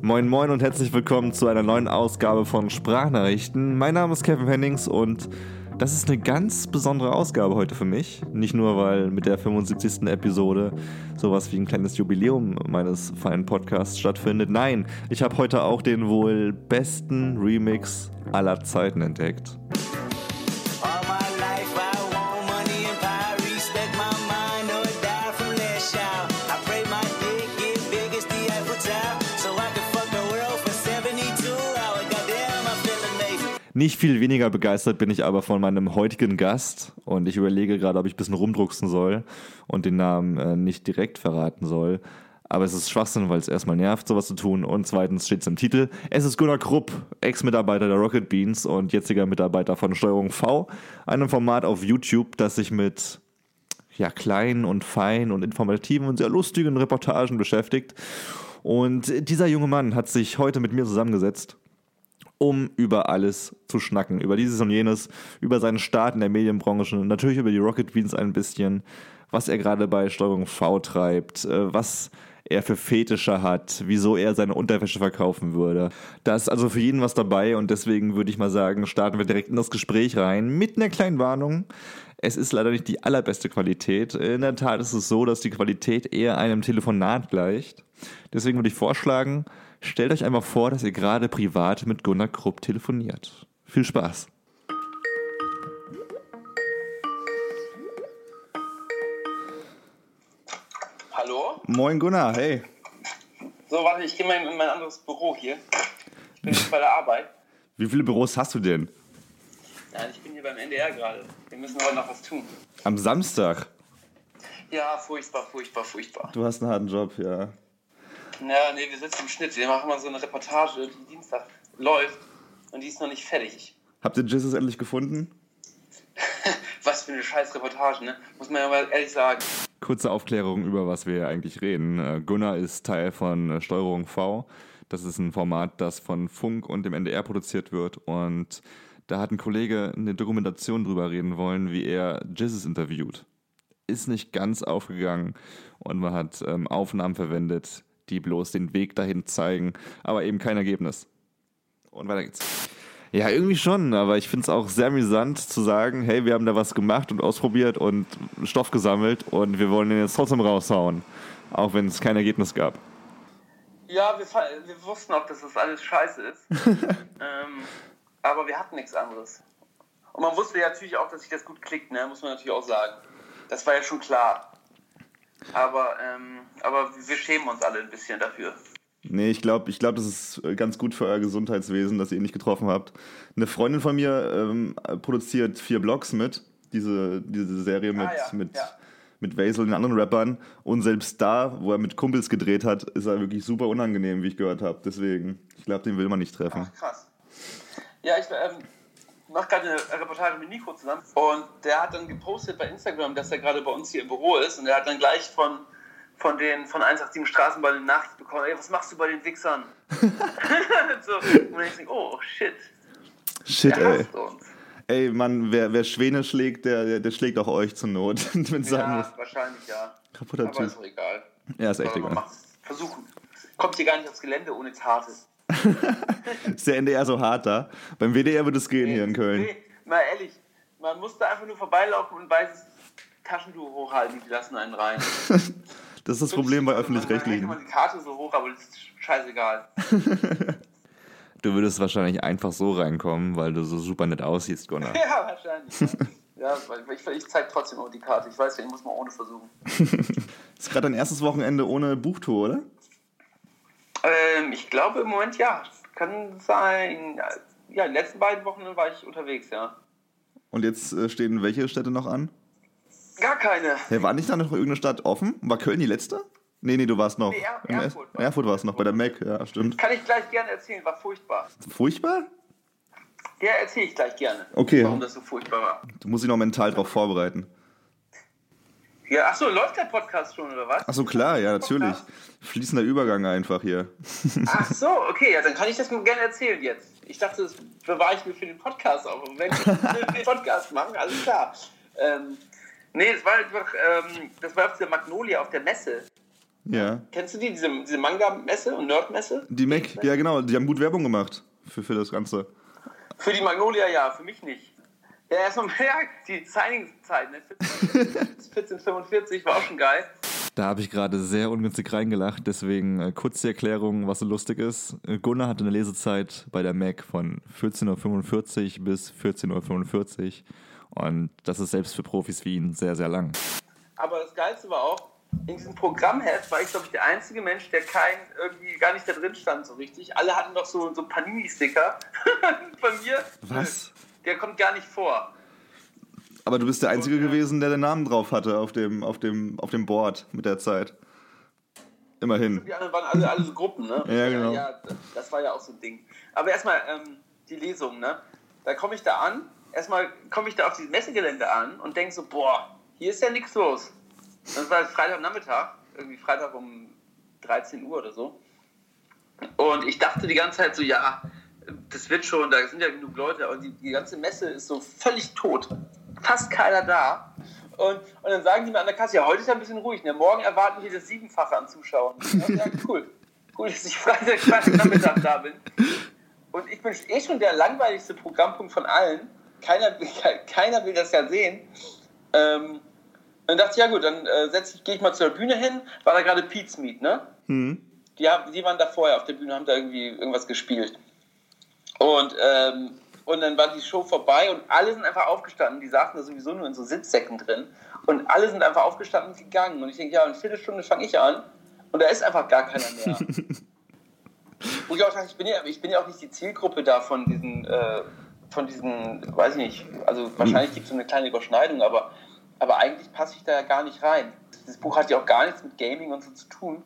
Moin Moin und herzlich willkommen zu einer neuen Ausgabe von Sprachnachrichten. Mein Name ist Kevin Hennings und das ist eine ganz besondere Ausgabe heute für mich. Nicht nur, weil mit der 75. Episode sowas wie ein kleines Jubiläum meines feinen Podcasts stattfindet. Nein, ich habe heute auch den wohl besten Remix aller Zeiten entdeckt. Nicht viel weniger begeistert bin ich aber von meinem heutigen Gast und ich überlege gerade, ob ich ein bisschen rumdrucksen soll und den Namen äh, nicht direkt verraten soll. Aber es ist Schwachsinn, weil es erstmal nervt, sowas zu tun. Und zweitens steht es im Titel. Es ist Gunnar Krupp, Ex-Mitarbeiter der Rocket Beans und jetziger Mitarbeiter von Steuerung V, einem Format auf YouTube, das sich mit ja, kleinen und feinen und informativen und sehr lustigen Reportagen beschäftigt. Und dieser junge Mann hat sich heute mit mir zusammengesetzt um über alles zu schnacken. Über dieses und jenes, über seinen Start in der Medienbranche, natürlich über die Rocket Beans ein bisschen, was er gerade bei Steuerung V treibt, äh, was er für Fetische hat, wieso er seine Unterwäsche verkaufen würde. Da ist also für jeden was dabei und deswegen würde ich mal sagen, starten wir direkt in das Gespräch rein mit einer kleinen Warnung. Es ist leider nicht die allerbeste Qualität. In der Tat ist es so, dass die Qualität eher einem Telefonat gleicht. Deswegen würde ich vorschlagen, stellt euch einmal vor, dass ihr gerade privat mit Gunnar Krupp telefoniert. Viel Spaß. Hallo? Moin Gunnar, hey. So, warte, ich gehe mal in mein anderes Büro hier. Ich bin jetzt bei der Arbeit. Wie viele Büros hast du denn? Nein, ich bin hier beim NDR gerade. Wir müssen heute noch was tun. Am Samstag. Ja, furchtbar, furchtbar, furchtbar. Du hast einen harten Job, ja. Ja, nee, wir sitzen im Schnitt. Wir machen mal so eine Reportage, die Dienstag läuft und die ist noch nicht fertig. Habt ihr Jesus endlich gefunden? Was für eine scheiß Reportage, ne? Muss man ja mal ehrlich sagen. Kurze Aufklärung, über was wir hier eigentlich reden. Äh, Gunnar ist Teil von äh, Steuerung V. Das ist ein Format, das von Funk und dem NDR produziert wird. Und da hat ein Kollege eine Dokumentation drüber reden wollen, wie er Jesus interviewt. Ist nicht ganz aufgegangen und man hat ähm, Aufnahmen verwendet, die bloß den Weg dahin zeigen, aber eben kein Ergebnis. Und weiter geht's. Ja, irgendwie schon, aber ich finde es auch sehr amüsant zu sagen, hey, wir haben da was gemacht und ausprobiert und Stoff gesammelt und wir wollen den jetzt trotzdem raushauen, auch wenn es kein Ergebnis gab. Ja, wir, wir wussten auch, dass das alles scheiße ist. ähm, aber wir hatten nichts anderes. Und man wusste ja natürlich auch, dass sich das gut klickt, ne? muss man natürlich auch sagen. Das war ja schon klar. Aber, ähm, aber wir schämen uns alle ein bisschen dafür. Nee, ich glaube, ich glaub, das ist äh, ganz gut für euer Gesundheitswesen, dass ihr ihn nicht getroffen habt. Eine Freundin von mir ähm, produziert vier Blogs mit, diese, diese Serie mit, Ah, ja, mit, ja. mit Vasil und den anderen Rappern. Und selbst da, wo er mit Kumpels gedreht hat, ist er wirklich super unangenehm, wie ich gehört habe. Deswegen, ich glaube, den will man nicht treffen. Ach, krass. Ja, ich ähm, mache gerade eine Reportage mit Nico zusammen. Und der hat dann gepostet bei Instagram, dass er gerade bei uns hier im Büro ist. Und er hat dann gleich von, von den von 187 Straßenbahn eine Nachricht bekommen: Ey, was machst du bei den Wichsern? so, und ich denke: Oh, shit. Shit, Der ey. uns. Ey, Mann, wer, wer Schwäne schlägt, der, der, der schlägt auch euch zur Not. Wenn Ja, muss. wahrscheinlich ja. Kaputter Aber Typ. ist doch egal. Ja, ist echt man egal. Versuchen. Kommt hier gar nicht aufs Gelände ohne Tate. Ist der NDR so hart da? Beim WDR wird es gehen hier in Köln. Nee, mal ehrlich, man muss da einfach nur vorbeilaufen und weißes Taschentuch hochhalten, die lassen einen rein. Das ist das Problem bei Man Öffentlich-Rechtlichen. immer die Karte so hoch, aber das ist scheißegal. Du würdest wahrscheinlich einfach so reinkommen, weil du so super nett aussiehst, Gunnar. Ja, wahrscheinlich. ja, weil ich, ich zeige trotzdem auch die Karte. Ich weiß ja, ich muss mal ohne versuchen. ist gerade dein erstes Wochenende ohne Buchtour, oder? Ähm, ich glaube im Moment ja. Kann sein. Ja, die letzten beiden Wochen war ich unterwegs, ja. Und jetzt äh, stehen welche Städte noch an? Gar keine. Ja, war nicht da noch irgendeine Stadt offen? War Köln die letzte? Nee, nee, du warst noch. Nee, Er- in Erfurt Es- Erfurt warst noch, bei der Mac, ja, stimmt. Kann ich gleich gerne erzählen, war furchtbar. Furchtbar? Ja, erzähle ich gleich gerne. Okay. Warum das so furchtbar war. Du musst dich noch mental drauf vorbereiten. Ja, achso, läuft der Podcast schon, oder was? Ach so, klar, ja, natürlich. Fließender Übergang einfach hier. Ach so, okay, ja, dann kann ich das gerne erzählen jetzt. Ich dachte, das bewahre ich mir für den Podcast auf. Und wenn wir den Podcast machen, alles klar. Ähm, nee, es war einfach, ähm, das war auf der Magnolia auf der Messe. Ja. Kennst du die, diese, diese Manga-Messe und Nerd-Messe? Die Mac, ja genau, die haben gut Werbung gemacht für, für das Ganze. Für die Magnolia ja, für mich nicht. Ja, erstmal, ja, die Signing-Zeit, ne? 1445 war auch schon geil. Da habe ich gerade sehr ungünstig reingelacht, deswegen äh, kurz die Erklärung, was so lustig ist. Äh, Gunnar hatte eine Lesezeit bei der Mac von 14.45 Uhr bis 14.45 Uhr und das ist selbst für Profis wie ihn sehr, sehr lang. Aber das Geilste war auch, in diesem Programmheft war ich, glaube ich, der einzige Mensch, der kein, irgendwie gar nicht da drin stand so richtig. Alle hatten doch so, so Panini-Sticker von mir. Was? Der kommt gar nicht vor. Aber du bist der Einzige äh, gewesen, der den Namen drauf hatte auf dem, auf dem, auf dem Board mit der Zeit. Immerhin. Die anderen waren alle, alle so Gruppen, ne? Ja, genau. Ja, das, das war ja auch so ein Ding. Aber erstmal ähm, die Lesung, ne? Da komme ich da an, erstmal komme ich da auf dieses Messegelände an und denke so, boah, hier ist ja nichts los. Das war Freitagnachmittag, irgendwie Freitag um 13 Uhr oder so. Und ich dachte die ganze Zeit so, ja, das wird schon, da sind ja genug Leute, aber die, die ganze Messe ist so völlig tot. Fast keiner da. Und, und dann sagen die mir an der Kasse, ja, heute ist ja ein bisschen ruhig. Ne? Morgen erwarten wir das Siebenfache an Zuschauern. Ja, ja, cool. Cool, dass ich Freitag, Freitagnachmittag da bin. Und ich bin eh schon der langweiligste Programmpunkt von allen. Keiner, keiner will das ja sehen. Ähm, dann dachte ich, ja gut, dann äh, gehe ich mal zur Bühne hin. War da gerade Pete's Meet, ne? Hm. Die, haben, die waren da vorher auf der Bühne, haben da irgendwie irgendwas gespielt. Und, ähm, und dann war die Show vorbei und alle sind einfach aufgestanden. Die saßen da sowieso nur in so Sitzsäcken drin. Und alle sind einfach aufgestanden und gegangen. Und ich denke, ja, in Viertelstunde fange ich an. Und da ist einfach gar keiner mehr. Wo ich auch sage, ich bin, ja, ich bin ja auch nicht die Zielgruppe da von diesen, äh, von diesen, weiß ich nicht, also wahrscheinlich gibt es so eine kleine Überschneidung, aber, aber eigentlich passe ich da ja gar nicht rein. Das Buch hat ja auch gar nichts mit Gaming und so zu tun.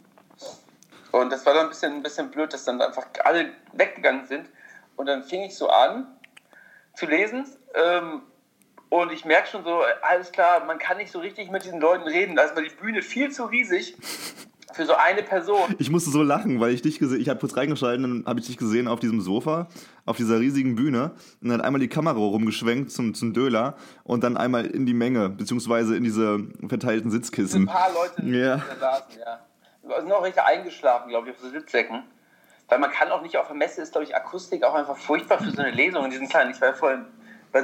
Und das war dann ein bisschen, ein bisschen blöd, dass dann einfach alle weggegangen sind. Und dann fing ich so an zu lesen. Ähm, und ich merke schon so, alles klar, man kann nicht so richtig mit diesen Leuten reden. Da ist mal die Bühne viel zu riesig für so eine Person. Ich musste so lachen, weil ich dich gesehen, ich habe kurz reingeschaltet, dann habe ich dich gesehen auf diesem Sofa, auf dieser riesigen Bühne und dann hat einmal die Kamera rumgeschwenkt zum, zum Döler und dann einmal in die Menge, beziehungsweise in diese verteilten Ein Sitzkissen. paar Leute, die Ja. da saßen, ja. Wir sind auch richtig eingeschlafen, glaube ich, auf so Sitzsäcken. Weil man kann auch nicht auf der Messe, ist, glaube ich, Akustik auch einfach furchtbar für so eine Lesung in diesen kleinen. Ich war ja vorhin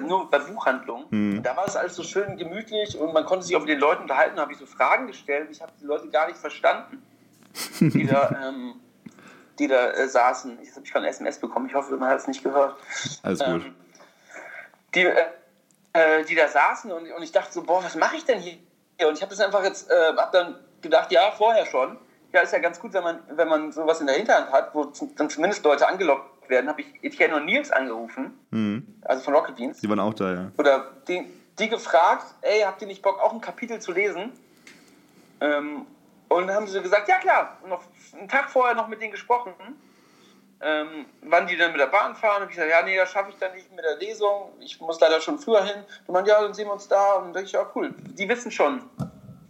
nur bei Buchhandlungen. Da war es alles so schön gemütlich und man konnte sich auch mit den Leuten unterhalten. Da habe ich so Fragen gestellt. Ich habe die Leute gar nicht verstanden, die da, ähm, die da äh, saßen. Jetzt habe ich gerade ein SMS bekommen. Ich hoffe, man hat es nicht gehört. Alles gut. Ähm, die, äh, äh, die da saßen und, und ich dachte so, boah, was mache ich denn hier? Und ich habe das einfach jetzt, äh, habe dann gedacht, ja, vorher schon. Ja, ist ja ganz gut, wenn man, wenn man sowas in der Hinterhand hat, wo dann zumindest Leute angelockt werden. Habe ich Etienne und Nils angerufen, Mhm. also von Rocket Beans, Die waren auch da, ja. oder die, die gefragt, ey, habt ihr nicht Bock, auch ein Kapitel zu lesen? Ähm, und dann haben sie gesagt, ja klar, noch einen Tag vorher noch mit denen gesprochen, ähm, wann die dann mit der Bahn fahren. Und ich gesagt, ja, nee, das schaffe ich dann nicht mit der Lesung. Ich muss leider schon früher hin. Und man, ja, dann sehen wir uns da. Und dann denke ich, ja, cool. Die wissen schon,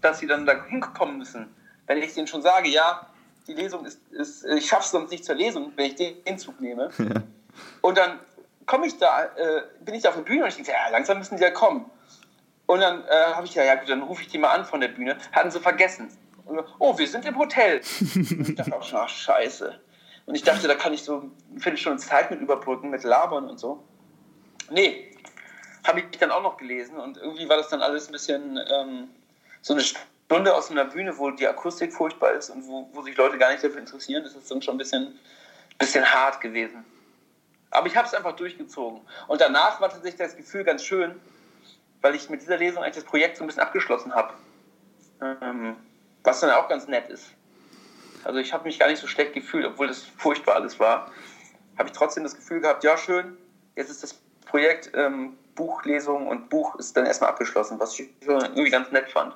dass sie dann da hinkommen müssen. Wenn ich denen schon sage, ja, die Lesung ist, ist ich schaffe es sonst nicht zur Lesung, wenn ich den, den Zug nehme. Und dann komme ich da, äh, bin ich da auf der Bühne und ich denke, ja, langsam müssen die ja kommen. Und dann äh, habe ich ja, ja gut, dann rufe ich die mal an von der Bühne. Hatten sie vergessen. Und, oh, wir sind im Hotel. Und ich dachte auch schon, ach, scheiße. Und ich dachte, da kann ich so eine Viertelstunde Zeit mit überbrücken, mit Labern und so. Nee, habe ich dann auch noch gelesen und irgendwie war das dann alles ein bisschen ähm, so eine Stunde aus einer Bühne, wo die Akustik furchtbar ist und wo, wo sich Leute gar nicht dafür interessieren. Ist dann schon ein bisschen, bisschen hart gewesen. Aber ich habe es einfach durchgezogen. Und danach war tatsächlich das Gefühl ganz schön, weil ich mit dieser Lesung eigentlich das Projekt so ein bisschen abgeschlossen habe. Ähm, was dann auch ganz nett ist. Also ich habe mich gar nicht so schlecht gefühlt, obwohl das furchtbar alles war. Habe ich trotzdem das Gefühl gehabt, ja schön, jetzt ist das Projekt ähm, Buchlesung und Buch ist dann erstmal abgeschlossen, was ich irgendwie ganz nett fand.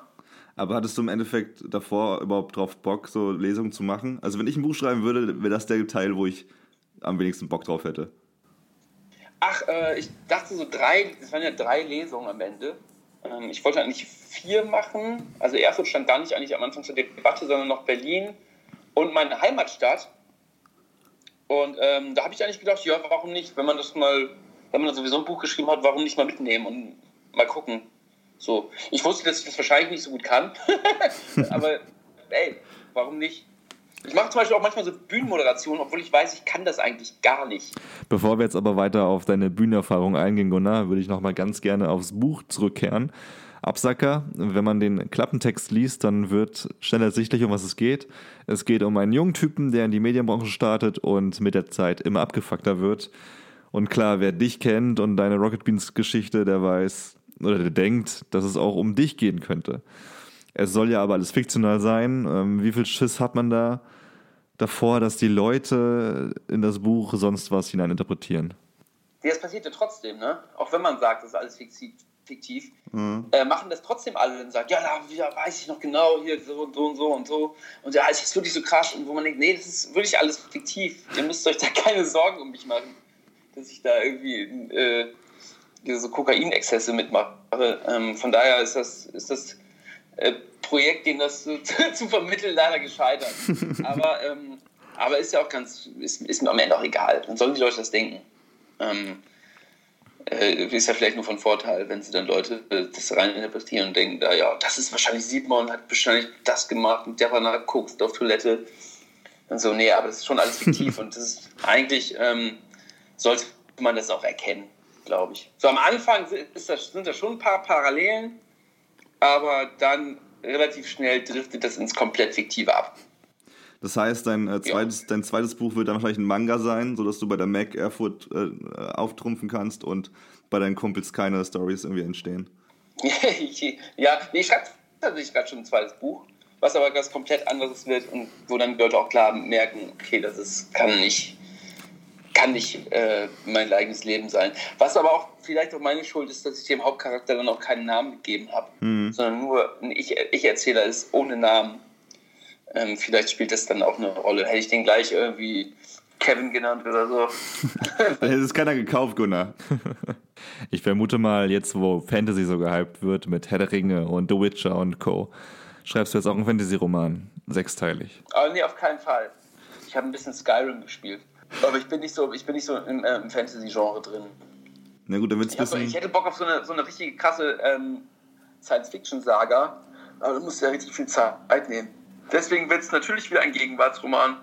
Aber hattest du im Endeffekt davor überhaupt drauf Bock, so Lesungen zu machen? Also wenn ich ein Buch schreiben würde, wäre das der Teil, wo ich am wenigsten Bock drauf hätte. Ach, äh, ich dachte so drei, es waren ja drei Lesungen am Ende. Ähm, ich wollte eigentlich vier machen. Also Erfurt stand gar nicht eigentlich am Anfang zur Debatte, sondern noch Berlin und meine Heimatstadt. Und ähm, da habe ich eigentlich gedacht, ja, warum nicht? Wenn man das mal, wenn man sowieso ein Buch geschrieben hat, warum nicht mal mitnehmen und mal gucken. So. Ich wusste, dass ich das wahrscheinlich nicht so gut kann. Aber ey, Warum nicht? Ich mache zum Beispiel auch manchmal so Bühnenmoderationen, obwohl ich weiß, ich kann das eigentlich gar nicht. Bevor wir jetzt aber weiter auf deine Bühnenerfahrung eingehen, Gunnar, würde ich nochmal ganz gerne aufs Buch zurückkehren. Absacker, wenn man den Klappentext liest, dann wird schnell ersichtlich, um was es geht. Es geht um einen jungen Typen, der in die Medienbranche startet und mit der Zeit immer abgefuckter wird. Und klar, wer dich kennt und deine Rocket Beans Geschichte, der weiß oder der denkt, dass es auch um dich gehen könnte. Es soll ja aber alles fiktional sein. Ähm, wie viel Schiss hat man da davor, dass die Leute in das Buch sonst was hineininterpretieren? Ja, das passiert ja trotzdem, ne? Auch wenn man sagt, das ist alles fiktiv, fiktiv äh, machen das trotzdem alle und sagen, ja, da ja, weiß ich noch genau, hier so und so und so und so. Und ja, es ist wirklich so krass. Und wo man denkt, nee, das ist wirklich alles fiktiv. Ihr müsst euch da keine Sorgen um mich machen, dass ich da irgendwie äh, so Kokainexzesse mitmache. Ähm, von daher ist das, ist das äh, Projekt, dem das zu, zu vermitteln, leider gescheitert. aber, ähm, aber ist ja auch ganz, ist, ist mir am Ende auch egal. Dann sollen die Leute das denken. Ähm, äh, ist ja vielleicht nur von Vorteil, wenn sie dann Leute äh, das rein interpretieren und denken, da ja, das ist wahrscheinlich Simon, hat wahrscheinlich das gemacht und der war nachher guckt auf Toilette. Und so, nee, aber das ist schon alles fiktiv und das ist eigentlich ähm, sollte man das auch erkennen, glaube ich. So am Anfang das, sind da schon ein paar Parallelen, aber dann relativ schnell driftet das ins komplett Fiktive ab. Das heißt, dein, äh, zweites, dein zweites Buch wird dann wahrscheinlich ein Manga sein, sodass du bei der Mac Erfurt äh, auftrumpfen kannst und bei deinen Kumpels keine Stories irgendwie entstehen. ja, nee, ich schreibe tatsächlich gerade schon ein zweites Buch, was aber ganz komplett anderes wird und wo dann die Leute auch klar merken, okay, das ist, kann nicht, kann nicht äh, mein eigenes Leben sein. Was aber auch vielleicht auch meine Schuld ist, dass ich dem Hauptcharakter dann auch keinen Namen gegeben habe, Mhm. sondern nur ein Ich- Ich-Erzähler ist ohne Namen. Ähm, vielleicht spielt das dann auch eine Rolle. Hätte ich den gleich irgendwie Kevin genannt oder so. Dann hätte es keiner gekauft, Gunnar. Ich vermute mal, jetzt wo Fantasy so gehypt wird mit Herr der Ringe und The Witcher und Co., schreibst du jetzt auch einen Fantasy-Roman, sechsteilig. Aber nee, auf keinen Fall. Ich habe ein bisschen Skyrim gespielt. Aber ich bin nicht so, ich bin nicht so im, äh, im Fantasy-Genre drin. Na gut, dann wird es Ich, hab, ich hätte Bock auf so eine, so eine richtige krasse ähm, Science-Fiction-Saga. Aber da musst du ja richtig viel Zeit nehmen. Deswegen wird es natürlich wieder ein Gegenwartsroman.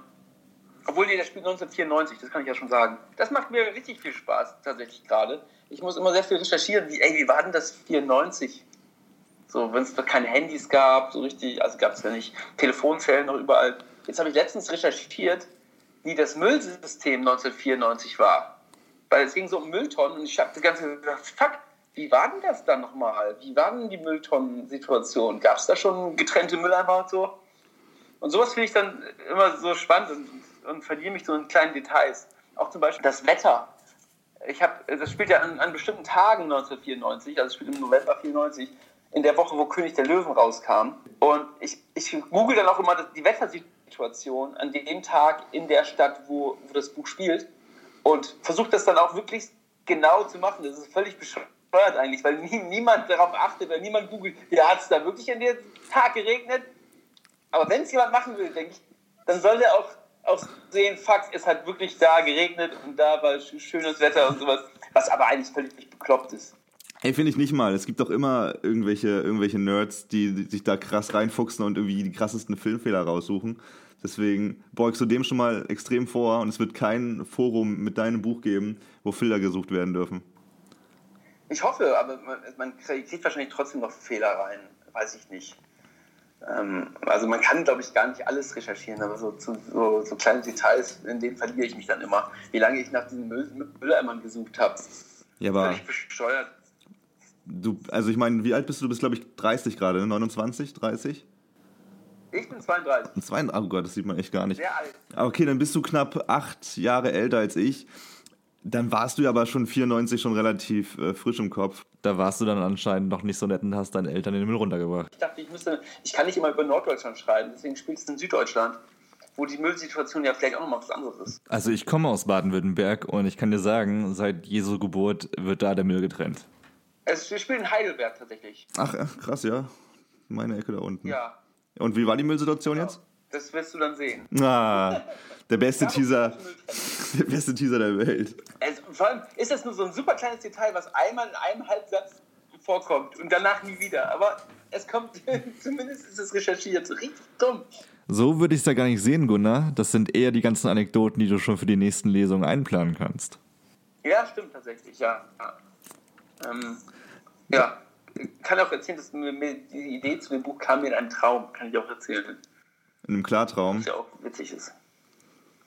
Obwohl, nee, der spielt 1994, das kann ich ja schon sagen. Das macht mir richtig viel Spaß, tatsächlich gerade. Ich muss immer sehr viel recherchieren, wie, ey, wie war denn das 94? So, wenn es noch keine Handys gab, so richtig, also gab es ja nicht Telefonzellen noch überall. Jetzt habe ich letztens recherchiert, wie das Müllsystem 1994 war. Weil es ging so um Mülltonnen und ich habe die ganze Zeit gedacht, fuck, wie war denn das dann nochmal? Wie war denn die Mülltonnen-Situation? Gab es da schon getrennte Mülleimer und so? Und sowas finde ich dann immer so spannend und, und verliere mich so in kleinen Details. Auch zum Beispiel das Wetter. Ich hab, das spielt ja an, an bestimmten Tagen 1994, also spielt im November 94, in der Woche, wo König der Löwen rauskam. Und ich, ich google dann auch immer die Wettersituation an dem Tag in der Stadt, wo, wo das Buch spielt. Und versuche das dann auch wirklich genau zu machen. Das ist völlig bescheuert eigentlich, weil nie, niemand darauf achtet, weil niemand googelt, ja, hat es da wirklich an dem Tag geregnet? Aber wenn es jemand machen will, denke ich, dann soll der auch, auch sehen, fuck, es hat wirklich da geregnet und da war sch- schönes Wetter und sowas. Was aber eigentlich völlig bekloppt ist. Ey, finde ich nicht mal. Es gibt doch immer irgendwelche, irgendwelche Nerds, die, die sich da krass reinfuchsen und irgendwie die krassesten Filmfehler raussuchen. Deswegen beugst du dem schon mal extrem vor und es wird kein Forum mit deinem Buch geben, wo Filter gesucht werden dürfen. Ich hoffe, aber man, man kriegt wahrscheinlich trotzdem noch Fehler rein. Weiß ich nicht. Ähm, also man kann, glaube ich, gar nicht alles recherchieren, aber so, zu, so, so kleine Details, in denen verliere ich mich dann immer. Wie lange ich nach diesen Müll, Mülleimern gesucht habe. Ja, aber Völlig bescheuert. Du, also ich meine, wie alt bist du? Du bist, glaube ich, 30 gerade, ne? 29, 30? Ich bin 32. Und zwei, oh Gott, das sieht man echt gar nicht. Sehr alt. Ah, Okay, dann bist du knapp acht Jahre älter als ich. Dann warst du ja aber schon 94 schon relativ äh, frisch im Kopf. Da warst du dann anscheinend noch nicht so nett und hast deine Eltern in den Müll runtergebracht. Ich dachte, ich müsste, ich kann nicht immer über Norddeutschland schreiben, deswegen spielst du in Süddeutschland, wo die Müllsituation ja vielleicht auch nochmal was anderes ist. Also ich komme aus Baden-Württemberg und ich kann dir sagen, seit Jesu Geburt wird da der Müll getrennt. Es, wir spielen in Heidelberg tatsächlich. Ach, ach, krass, ja. Meine Ecke da unten. Ja, Und wie war die Müllsituation jetzt? das wirst du dann sehen. Ah, der beste Teaser, der beste Teaser der Welt. Es, vor allem ist das nur so ein super kleines Detail, was einmal in einem Halbsatz vorkommt und danach nie wieder. Aber es kommt, zumindest ist es recherchiert. Richtig dumm. So würde ich es ja gar nicht sehen, Gunnar. Das sind eher die ganzen Anekdoten, die du schon für die nächsten Lesungen einplanen kannst. Ja, stimmt tatsächlich, ja. Ja, ähm, ja. Ich kann auch erzählen, dass mir, mir die Idee zu dem Buch kam mir in einem Traum, kann ich auch erzählen. In einem Klartraum. Was ja auch witzig ist.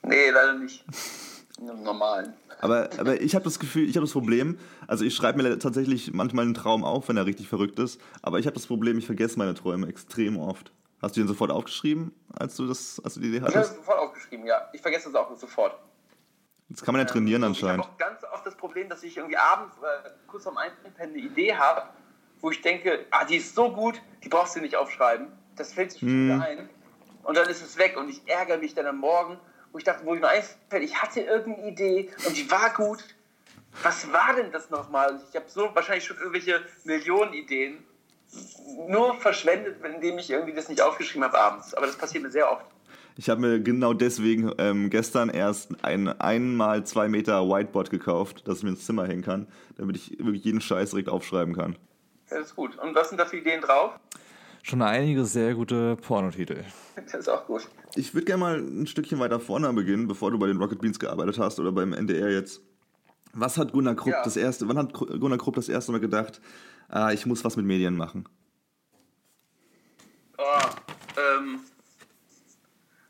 Nee, leider nicht. In einem normalen. Aber, aber ich habe das Gefühl, ich habe das Problem, also ich schreibe mir tatsächlich manchmal einen Traum auf, wenn er richtig verrückt ist, aber ich habe das Problem, ich vergesse meine Träume extrem oft. Hast du den sofort aufgeschrieben, als du, das, als du die Idee Ich habe hattest? es sofort aufgeschrieben, ja. Ich vergesse das auch sofort. Das kann man ja trainieren Ähm, anscheinend. Ich habe auch ganz oft das Problem, dass ich irgendwie abends äh, kurz vorm Einpennen eine Idee habe, wo ich denke, ah, die ist so gut, die brauchst du nicht aufschreiben. Das fällt sich schon wieder ein. Und dann ist es weg und ich ärgere mich dann am Morgen, wo ich dachte, wo ich mir einfällt, ich hatte irgendeine Idee und die war gut. Was war denn das nochmal? Ich habe so wahrscheinlich schon irgendwelche Millionen Ideen nur verschwendet, indem ich irgendwie das nicht aufgeschrieben habe abends. Aber das passiert mir sehr oft. Ich habe mir genau deswegen ähm, gestern erst ein einmal zwei Meter Whiteboard gekauft, das ich mir ins Zimmer hängen kann, damit ich wirklich jeden Scheiß direkt aufschreiben kann. Ja, Das ist gut. Und was sind da für Ideen drauf? Schon einige sehr gute Pornotitel. Das ist auch gut. Ich würde gerne mal ein Stückchen weiter vorne beginnen, bevor du bei den Rocket Beans gearbeitet hast oder beim NDR jetzt. Was hat Gunnar Krupp Ja. das erste, wann hat Gunnar Krupp das erste Mal gedacht, ah, ich muss was mit Medien machen? Oh, ähm.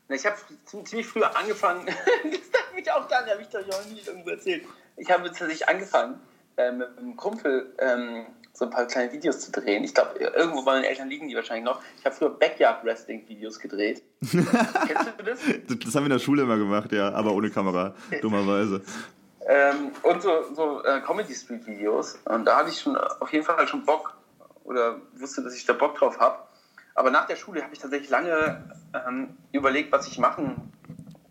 Ich habe ziemlich früh angefangen. das darf mich auch dann, habe ich doch noch nicht irgendwo erzählt. Ich habe tatsächlich angefangen, äh, mit einem Kumpel ähm, so ein paar kleine Videos zu drehen. Ich glaube, irgendwo bei meinen Eltern liegen die wahrscheinlich noch. Ich habe früher Backyard-Wrestling-Videos gedreht. Kennst du das? Das, haben wir in der Schule immer gemacht, ja, aber ohne Kamera, dummerweise. Ähm, und so, so äh, Comedy Street Videos. Und da hatte ich schon auf jeden Fall schon Bock oder wusste, dass ich da Bock drauf habe. Aber nach der Schule habe ich tatsächlich lange ähm, überlegt, was ich machen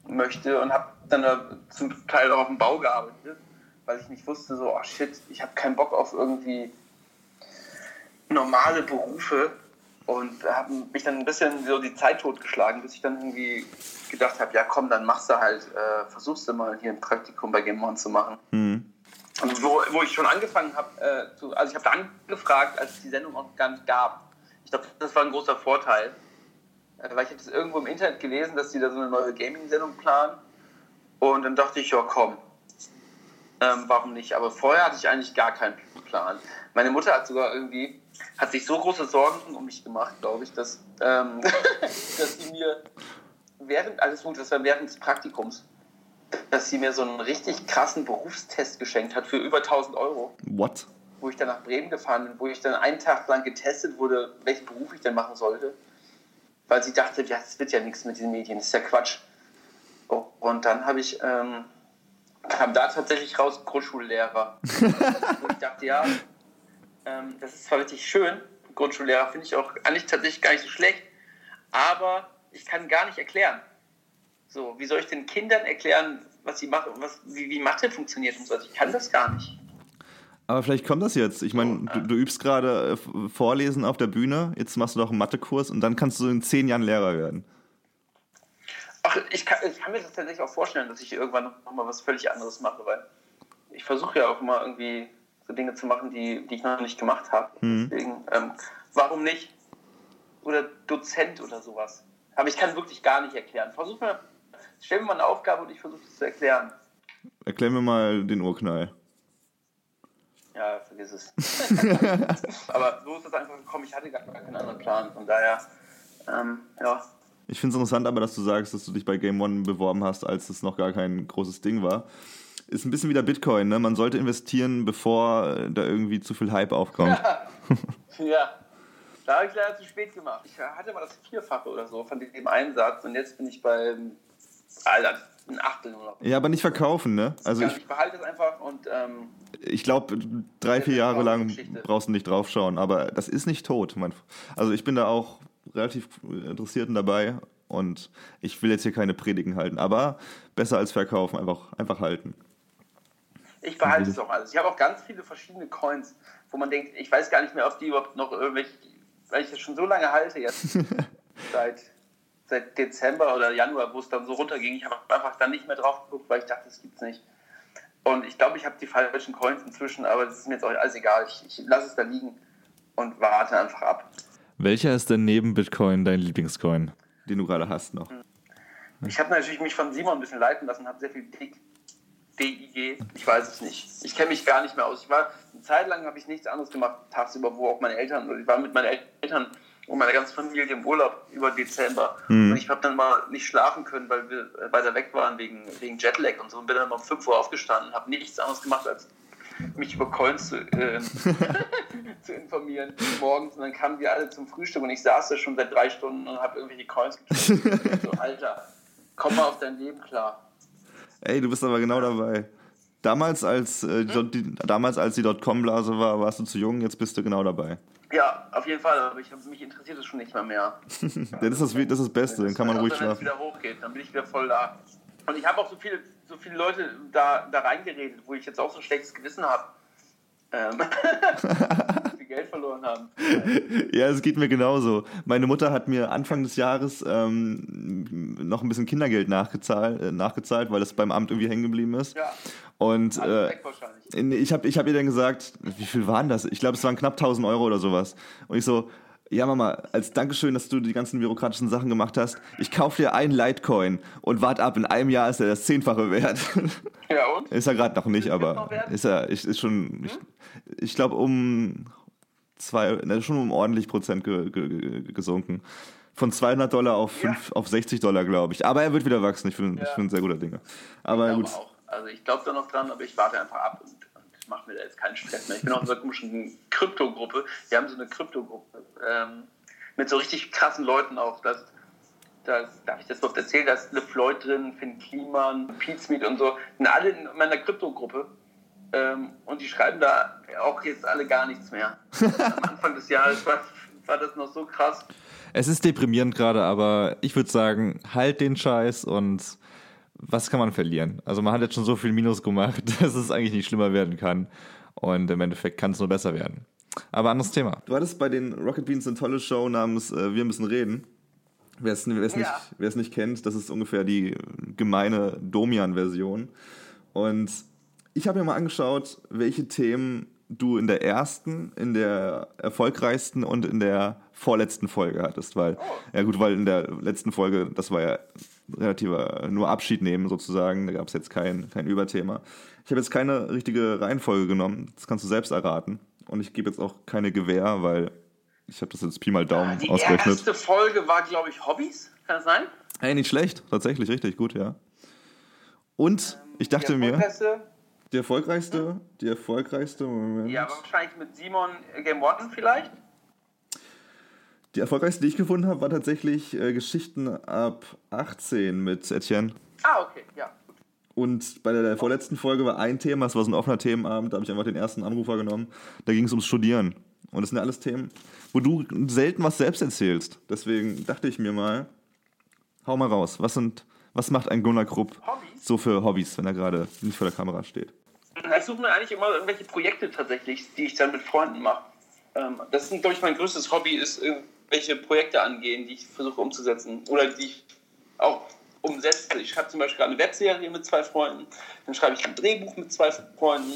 möchte und habe dann zum Teil auch auf dem Bau gearbeitet, weil ich nicht wusste, so, oh shit, ich habe keinen Bock auf irgendwie normale Berufe und habe mich dann ein bisschen so die Zeit totgeschlagen, bis ich dann irgendwie gedacht habe, ja komm, dann machst du halt, äh, versuchst du mal hier ein Praktikum bei Game One zu machen. Hm. Und wo, wo ich schon angefangen habe, äh, also ich habe da angefragt, als es die Sendung auch gar nicht gab. Ich glaube, das war ein großer Vorteil, äh, weil ich habe das irgendwo im Internet gelesen, dass die da so eine neue Gaming-Sendung planen. Und dann dachte ich, ja komm, ähm, warum nicht? Aber vorher hatte ich eigentlich gar keinen Plan. Meine Mutter hat sogar irgendwie, hat sich so große Sorgen um mich gemacht, glaube ich, dass, ähm, dass sie mir während, alles gut, das war während des Praktikums, dass sie mir so einen richtig krassen Berufstest geschenkt hat für über 1000 Euro, What? Wo ich dann nach Bremen gefahren bin, wo ich dann einen Tag lang getestet wurde, welchen Beruf ich denn machen sollte, weil sie dachte, ja, das wird ja nichts mit den Medien, das ist ja Quatsch. Oh, und dann habe ich, ähm, kam da tatsächlich raus Grundschullehrer. wo ich dachte, ja, ähm, das ist zwar richtig schön, Grundschullehrer finde ich auch eigentlich tatsächlich gar nicht so schlecht, aber ich kann gar nicht erklären. So, wie soll ich den Kindern erklären, was sie machen, was, wie, wie Mathe funktioniert und so? Ich kann das gar nicht. Aber vielleicht kommt das jetzt. Ich meine, du, du übst gerade äh, Vorlesen auf der Bühne, jetzt machst du doch einen Mathekurs und dann kannst du in zehn Jahren Lehrer werden. Ach, ich kann, ich kann mir das tatsächlich auch vorstellen, dass ich irgendwann noch mal was völlig anderes mache, weil ich versuche ja auch immer irgendwie so Dinge zu machen, die, die ich noch nicht gemacht habe. Deswegen, ähm, warum nicht? Oder Dozent oder sowas. Aber ich kann wirklich gar nicht erklären. Versuch mir, stell mir mal eine Aufgabe und ich versuche es zu erklären. Erklär mir mal den Urknall. Ja, vergiss es. Aber so ist es einfach gekommen. Ich hatte gar, keinen anderen Plan. Von daher, ähm, ja. Ich finde es interessant aber, dass du sagst, dass du dich bei Game One beworben hast, als es noch gar kein großes Ding war. Ist ein bisschen wie der Bitcoin, ne? Man sollte investieren, bevor äh, da irgendwie zu viel Hype aufkommt. Ja, da habe ich leider zu spät gemacht. Ich hatte mal das Vierfache oder so von dem Einsatz und jetzt bin ich beim, Alter, ein Achtel nur noch. Ja, aber nicht verkaufen, ne? Also ich, ich behalte es einfach und ähm, ich glaube, drei, vier Jahre lang brauchst du nicht draufschauen, aber das ist nicht tot. Mein, also ich bin da auch relativ interessiert dabei und ich will jetzt hier keine Predigen halten, aber besser als verkaufen, einfach, einfach halten. ich behalte es auch alles. Ich habe auch ganz viele verschiedene Coins, wo man denkt, ich weiß gar nicht mehr, ob die überhaupt noch irgendwelche, weil ich das schon so lange halte jetzt, seit, seit Dezember oder Januar, wo es dann so runterging. Ich habe einfach dann nicht mehr drauf geguckt, weil ich dachte, das gibt's nicht. Und ich glaube, ich habe die falschen Coins inzwischen, aber das ist mir jetzt auch alles egal. Ich, ich lasse es da liegen und warte einfach ab. Welcher ist denn neben Bitcoin dein Lieblingscoin? den du gerade hast noch? Ich habe natürlich mich von Simon ein bisschen leiten lassen, habe sehr viel Dick, DIG, ich weiß es nicht. Ich kenne mich gar nicht mehr aus. Ich war, eine Zeit lang habe ich nichts anderes gemacht, tagsüber, wo auch meine Eltern, oder ich war mit meinen Eltern und meiner ganzen Familie im Urlaub über Dezember. Und ich habe dann mal nicht schlafen können, weil wir weiter weg waren wegen, wegen Jetlag und so. Und bin dann um 5 Uhr aufgestanden und habe nichts anderes gemacht, als mich über Coins zu, äh, zu informieren morgens. Und dann kamen wir alle zum Frühstück und ich saß da schon seit drei Stunden und habe irgendwelche Coins getrunken. so, Alter, komm mal auf dein Leben klar. Ey, du bist aber genau dabei. Damals, als, äh, die, die, damals, als die Dotcom-Blase war, warst du zu jung, jetzt bist du genau dabei. Ja, auf jeden Fall, aber ich, mich interessiert es schon nicht mehr mehr. Das, ist das, das ist das Beste, dann kann man Außer ruhig wenn es schlafen. wieder hochgeht, dann bin ich wieder voll da. Und ich habe auch so viele, so viele Leute da, da reingeredet, wo ich jetzt auch so ein schlechtes Gewissen habe. Ähm, viel Geld verloren haben. Ja, es geht mir genauso. Meine Mutter hat mir Anfang des Jahres ähm, noch ein bisschen Kindergeld nachgezahlt, äh, nachgezahlt, weil es beim Amt irgendwie hängen geblieben ist. Ja, Und äh, ich habe ich hab ihr dann gesagt, wie viel waren das? Ich glaube, es waren knapp 1000 Euro oder sowas. Und ich so, ja Mama, als Dankeschön, dass du die ganzen bürokratischen Sachen gemacht hast, ich kaufe dir einen Litecoin und wart ab, in einem Jahr ist er das Zehnfache wert. Ja, und? Ist er gerade noch nicht, Ist aber ist er ist, ist schon, ich, ich glaube um zwei, schon um ordentlich Prozent ge, ge, ge, gesunken. Von 200 Dollar auf, fünf, auf 60 Dollar, glaube ich. Aber er wird wieder wachsen. Ich bin, ich Ja. bin ein sehr guter Dinge. Aber Ich gut. glaube auch. Also ich glaube da noch dran, aber ich warte einfach ab und, und mache mir da jetzt keinen Stress mehr. Ich bin auch in so einer komischen Krypto-Gruppe. Wir haben so eine Krypto-Gruppe ähm, mit so richtig krassen Leuten auch. Das, das, darf ich das überhaupt erzählen? Da ist LeFloid drin, Finn Kliman, Pete Smith und so. Sind alle in meiner Krypto-Gruppe. Ähm, und die schreiben da auch jetzt alle gar nichts mehr. Am Anfang des Jahres war, war das noch so krass. Es ist deprimierend gerade, aber ich würde sagen, halt den Scheiß und was kann man verlieren? Also man hat jetzt schon so viel Minus gemacht, dass es eigentlich nicht schlimmer werden kann. Und im Endeffekt kann es nur besser werden. Aber anderes Thema. Du hattest bei den Rocket Beans eine tolle Show namens äh, Wir müssen reden. Wer es nicht, Ja. wer es nicht kennt, das ist ungefähr die gemeine Domian-Version. Und ich habe mir mal angeschaut, welche Themen du in der ersten, in der erfolgreichsten und in der vorletzten Folge hattest. Weil, ja gut, weil in der letzten Folge, das war ja relativer nur Abschied nehmen sozusagen, da gab es jetzt kein, kein Überthema. Ich habe jetzt keine richtige Reihenfolge genommen, das kannst du selbst erraten. Und ich gebe jetzt auch keine Gewähr, weil ich habe das jetzt Pi mal Daumen Die ausgerechnet. erste Folge war, glaube ich, Hobbys. Kann das sein? Hey, nicht schlecht. Tatsächlich richtig gut, ja. Und ich dachte Die mir, erfolgreichste- die erfolgreichste, die erfolgreichste, Moment. Ja, aber wahrscheinlich mit Simon äh, Game Watson vielleicht. Die erfolgreichste, die ich gefunden habe, war tatsächlich äh, Geschichten ab 18 mit Etienne. Ah, okay, ja. Und bei der vorletzten Folge war ein Thema, es war so ein offener Themenabend, da habe ich einfach den ersten Anrufer genommen. Da ging es ums Studieren. Und das sind ja alles Themen, wo du selten was selbst erzählst. Deswegen dachte ich mir mal, hau mal raus. Was, sind, was macht ein Gunnar Krupp Hobbys? so für Hobbys, wenn er gerade nicht vor der Kamera steht? Ich suche mir eigentlich immer irgendwelche Projekte tatsächlich, die ich dann mit Freunden mache. Ähm, das ist, glaube ich, mein größtes Hobby, ist irgendwelche Projekte angehen, die ich versuche umzusetzen. Oder die ich auch umsetze. Ich schreibe zum Beispiel gerade eine Webserie mit zwei Freunden, dann schreibe ich ein Drehbuch mit zwei Freunden.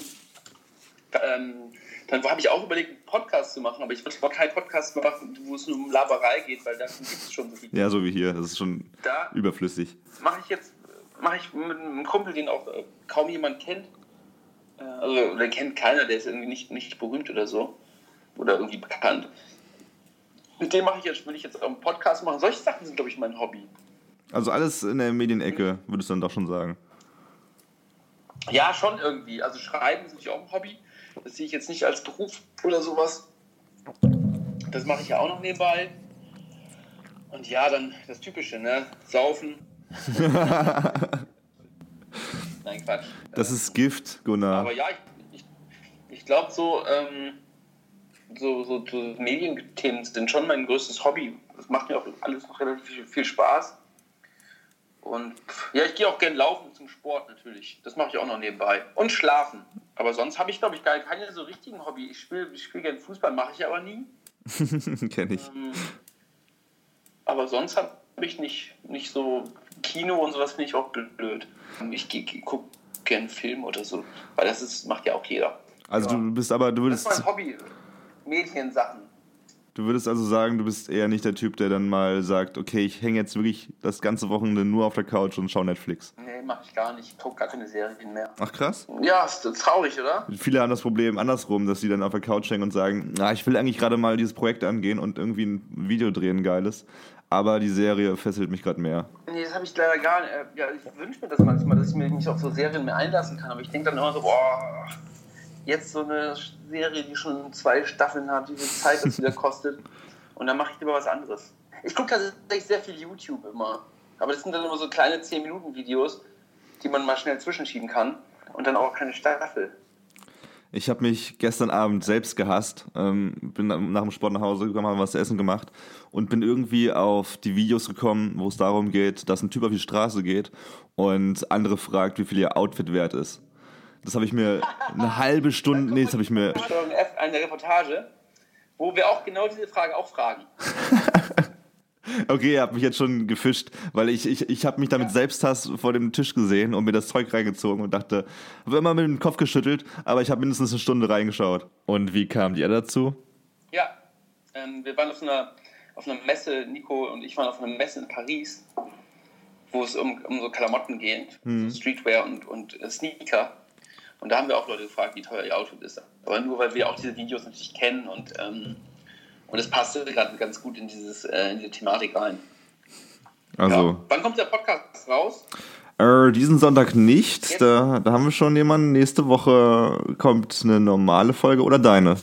Ähm, dann habe ich auch überlegt, einen Podcast zu machen, aber ich wollte keinen Podcast machen, wo es nur um Laberei geht, weil davon gibt es schon so viel. Ja, so wie hier. Das ist schon Da überflüssig. mache ich jetzt mache ich mit einem Kumpel, den auch äh, kaum jemand kennt. Also, der kennt keiner, der ist irgendwie nicht, nicht berühmt oder so. Oder irgendwie bekannt. Mit dem mache ich jetzt, will ich jetzt auch einen Podcast machen. Solche Sachen sind, glaube ich, mein Hobby. Also alles in der Medienecke, würdest du dann doch schon sagen. Ja, schon irgendwie. Also Schreiben ist natürlich auch ein Hobby. Das sehe ich jetzt nicht als Beruf oder sowas. Das mache ich ja auch noch nebenbei. Und ja, dann das Typische, ne? Saufen. Nein, Quatsch. Das ist Gift, Gunnar. Aber ja, ich, ich, ich glaube, so, ähm, so, so, so Medienthemen sind schon mein größtes Hobby. Das macht mir auch alles noch relativ viel, Spaß. Und ja, ich gehe auch gern laufen zum Sport natürlich. Das mache ich auch noch nebenbei. Und schlafen. Aber sonst habe ich, glaube ich, gar keine so richtigen Hobby. Ich spiele ich spiel gern Fußball, mache ich aber nie. Kenn ich. Ähm, aber sonst habe ich nicht, nicht so Kino und sowas finde ich auch blöd. Ich gucke gern Film oder so, weil das ist, macht ja auch jeder. Also Ja. du bist aber, du Das ist würdest, mein Hobby. Mediensachen. Du würdest also sagen, du bist eher nicht der Typ, der dann mal sagt, okay, ich hänge jetzt wirklich das ganze Wochenende nur auf der Couch und schaue Netflix. Nee, mach ich gar nicht. Ich gucke gar keine Serien mehr. Ach krass. Ja, ist traurig, oder? Viele haben das Problem andersrum, dass sie dann auf der Couch hängen und sagen, na, ich will eigentlich gerade mal dieses Projekt angehen und irgendwie ein Video drehen, geiles. Aber die Serie fesselt mich gerade mehr. Nee, das habe ich leider gar nicht. Äh, Ja, ich wünsche mir das manchmal, dass ich mich nicht auf so Serien mehr einlassen kann. Aber ich denke dann immer so, boah, jetzt so eine Serie, die schon zwei Staffeln hat, wie viel Zeit das wieder kostet. Und dann mache ich lieber was anderes. Ich gucke tatsächlich sehr viel YouTube immer. Aber das sind dann immer so kleine 10-Minuten-Videos, die man mal schnell zwischenschieben kann. Und dann auch keine Staffel. Ich habe mich gestern Abend selbst gehasst. Ähm, bin nach dem Sport nach Hause gekommen, habe was zu essen gemacht und bin irgendwie auf die Videos gekommen, wo es darum geht, dass ein Typ auf die Straße geht und andere fragt, wie viel ihr Outfit wert ist. Das habe ich mir eine halbe Stunde, nee, das habe ich mir, eine Reportage, wo wir auch genau diese Frage auch fragen. okay, ihr habt mich jetzt schon gefischt, weil ich, ich, ich habe mich damit Selbsthass vor dem Tisch gesehen und mir das Zeug reingezogen und dachte, habe immer mit dem Kopf geschüttelt, aber ich habe mindestens eine Stunde reingeschaut. Und wie kamt ihr dazu? Ja, ähm, wir waren auf einer, auf einer Messe, Nico und ich waren auf einer Messe in Paris, wo es um, um so Klamotten geht, so Streetwear und, und äh, Sneaker. Und da haben wir auch Leute gefragt, wie teuer ihr Outfit ist. Aber nur, weil wir auch diese Videos natürlich kennen und, ähm, und es passte gerade ganz gut in, dieses, äh, in diese Thematik rein. Also, Ja. Wann kommt der Podcast raus? Äh, diesen Sonntag nicht. Jetzt? Da, da haben wir schon jemanden. Nächste Woche kommt eine normale Folge oder deine.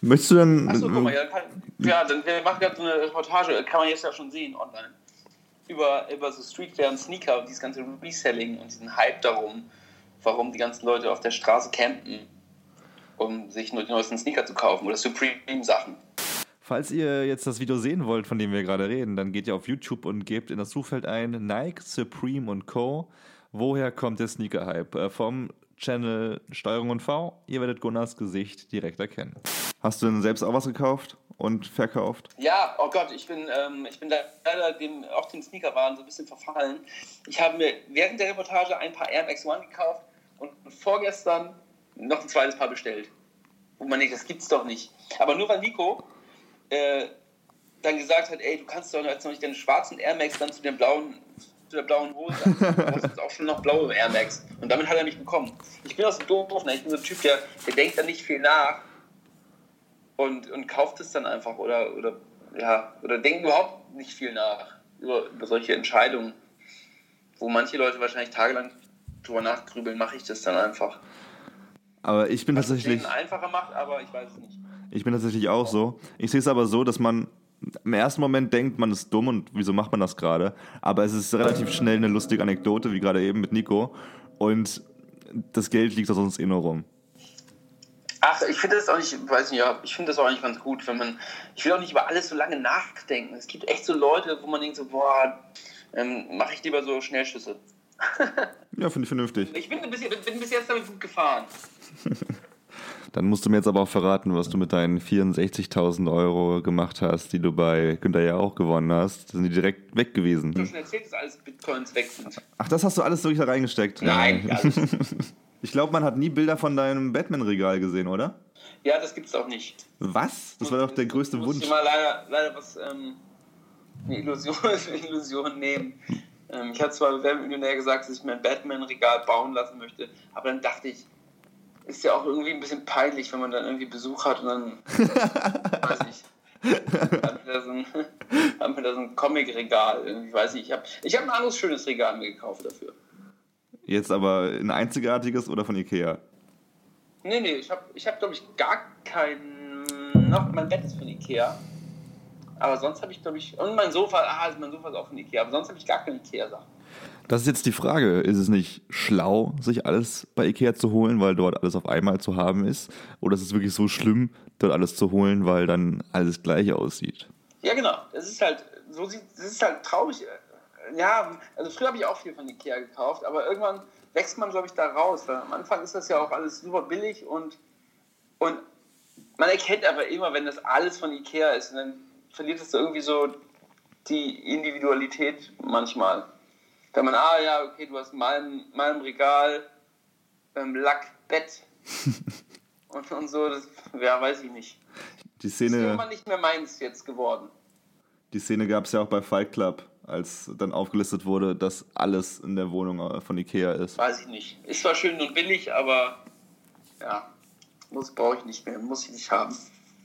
Möchtest du denn. Achso, guck mal, ja, kann, ja dann, wir machen gerade so eine Reportage, kann man jetzt ja schon sehen online. Über, über so Streetwear und Sneaker und dieses ganze Reselling und diesen Hype darum, warum die ganzen Leute auf der Straße campen, um sich nur die neuesten Sneaker zu kaufen oder Supreme-Sachen. Falls ihr jetzt das Video sehen wollt, von dem wir gerade reden, dann geht ihr auf YouTube und gebt in das Suchfeld ein Nike, Supreme und Co. Woher kommt der Sneaker-Hype? Äh, vom Channel Steuerung und V. Ihr werdet Gunnars Gesicht direkt erkennen. Hast du denn selbst auch was gekauft und verkauft? Ja, oh Gott, ich bin, ähm, ich bin da leider dem, auch den Sneakerwaren so ein bisschen verfallen. Ich habe mir während der Reportage ein paar Air Max One gekauft und vorgestern noch ein zweites Paar bestellt. Wo man denkt, das gibt's doch nicht. Aber nur weil Nico äh, dann gesagt hat, ey, du kannst doch jetzt noch nicht deine schwarzen Air Max dann zu den blauen zu der blauen Hose. Du hast jetzt auch schon noch blaue Air Max. Und damit hat er mich bekommen. Ich bin auch so doof, ne? ich bin so ein Typ, der, der denkt dann nicht viel nach und, und kauft es dann einfach oder, oder, ja, oder denkt überhaupt nicht viel nach über, über solche Entscheidungen. Wo manche Leute wahrscheinlich tagelang drüber nachgrübeln, mache ich das dann einfach. Aber ich bin Was es tatsächlich. denen einfacher macht, aber ich weiß es nicht. Ich bin tatsächlich auch so. Ich sehe es aber so, dass man im ersten Moment denkt, man ist dumm und wieso macht man das gerade? Aber es ist relativ schnell eine lustige Anekdote, wie gerade eben mit Nico. Und das Geld liegt da sonst eh nur rum. Ach, ich finde das auch nicht, weiß nicht, ja, ich finde das auch nicht ganz gut, wenn man, ich will auch nicht über alles so lange nachdenken. Es gibt echt so Leute, wo man denkt so, boah, ähm, mache ich lieber so Schnellschüsse. Ja, finde ich vernünftig. Ich bin bis, jetzt- bin bis jetzt damit gut gefahren. Dann musst du mir jetzt aber auch verraten, was du mit deinen 64.000 Euro gemacht hast, die du bei Günther ja auch gewonnen hast. Sind die direkt weg Ich habe gewesen? schon erzählt, dass alles Bitcoins weg sind. Ach, das hast du alles wirklich da reingesteckt? Nein, Ja. alles. Ich glaube, man hat nie Bilder von deinem Batman-Regal gesehen, oder? Ja, das gibt's auch nicht. Was? Das war doch der größte Muss Wunsch. ich mal leider, leider was, ähm, eine Illusion, eine Illusion nehmen. Ähm, ich hatte zwar bei Werbemillionär gesagt, dass ich mein Batman-Regal bauen lassen möchte, aber dann dachte ich, ist ja auch irgendwie ein bisschen peinlich, wenn man dann irgendwie Besuch hat und dann, weiß ich, hat mir da so ein, da so ein Comic-Regal, irgendwie, weiß ich. Ich habe ich hab ein anderes schönes Regal mir gekauft dafür. Jetzt aber ein einzigartiges oder von Ikea? Nee, nee, ich habe, ich hab, glaube ich, gar keinen. Noch, mein Bett ist von Ikea. Aber sonst habe ich, glaube ich. Und mein Sofa, ah, also mein Sofa ist auch von Ikea. Aber sonst habe ich gar keine Ikea-Sachen. Das ist jetzt die Frage. Ist es nicht schlau, sich alles bei Ikea zu holen, weil dort alles auf einmal zu haben ist? Oder ist es wirklich so schlimm, dort alles zu holen, weil dann alles gleich aussieht? Ja, genau. Das ist halt, so sieht, das ist halt traurig. Ja, also früher habe ich auch viel von Ikea gekauft, aber irgendwann wächst man, glaube ich, da raus. Weil am Anfang ist das ja auch alles super billig und, und man erkennt aber immer, wenn das alles von Ikea ist, dann verliert es irgendwie so die Individualität manchmal. Wenn man, ah ja, okay, du hast mal im Regal ähm, Lack, Bett und, und so, das, ja, weiß ich nicht. Die Ist Szene, irgendwann nicht mehr meins jetzt geworden. die Szene gab es ja auch bei Fight Club, als dann aufgelistet wurde, dass alles in der Wohnung äh, von Ikea ist. Weiß ich nicht. Ist zwar schön und billig, aber ja, muss brauche ich nicht mehr, muss ich nicht haben.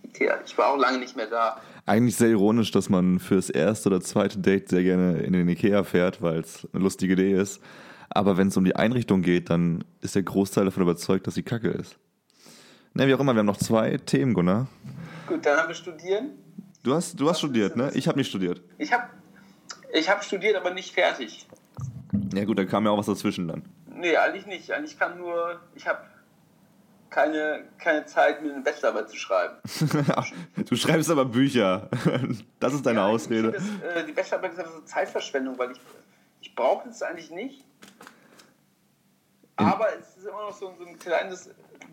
Ikea. Ich war auch lange nicht mehr da. Eigentlich sehr ironisch, dass man fürs erste oder zweite Date sehr gerne in den Ikea fährt, weil es eine lustige Idee ist. Aber wenn es um die Einrichtung geht, dann ist der Großteil davon überzeugt, dass sie kacke ist. Na, wie auch immer, wir haben noch zwei Themen, Gunnar. Gut, dann haben wir studieren. Du hast, du hast studiert, ne? Ich habe nicht studiert. Ich habe ich hab studiert, aber nicht fertig. Ja gut, da kam ja auch was dazwischen dann. Nee, eigentlich nicht. Eigentlich kann nur, ich habe keine, keine Zeit, mir eine Bachelorarbeit zu schreiben. du schreibst aber Bücher. Das ist deine Ja, Ausrede. das, äh, die Bachelorarbeit ist einfach so Zeitverschwendung, weil ich, ich brauche es eigentlich nicht. Aber es ist immer noch so, so ein kleines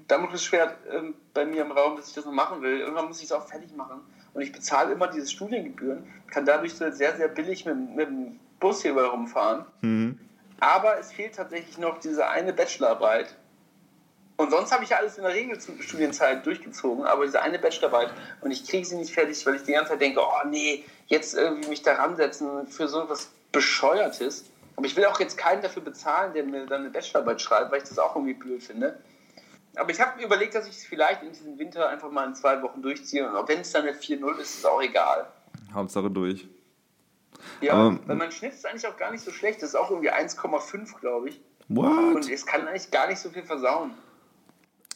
Damoklesschwert ähm, bei mir im Raum, dass ich das noch machen will. Irgendwann muss ich es auch fertig machen. Und ich bezahle immer diese Studiengebühren, kann dadurch so sehr, sehr billig mit, mit dem Bus hier rumfahren. Mhm. Aber es fehlt tatsächlich noch diese eine Bachelorarbeit. Und sonst habe ich ja alles in der Regel zur Studienzeit durchgezogen, aber diese eine Bachelorarbeit und ich kriege sie nicht fertig, weil ich die ganze Zeit denke, oh nee, jetzt irgendwie mich da ransetzen für so etwas Bescheuertes. Aber ich will auch jetzt keinen dafür bezahlen, der mir dann eine Bachelorarbeit schreibt, weil ich das auch irgendwie blöd finde. Aber ich habe mir überlegt, dass ich es vielleicht in diesem Winter einfach mal in zwei Wochen durchziehe. Und auch wenn es dann eine 4-0 ist, ist es auch egal. Hauptsache durch. Ja, Aber- weil mein Schnitt ist eigentlich auch gar nicht so schlecht. Das ist auch irgendwie 1,5, glaube ich. What? Und es kann eigentlich gar nicht so viel versauen.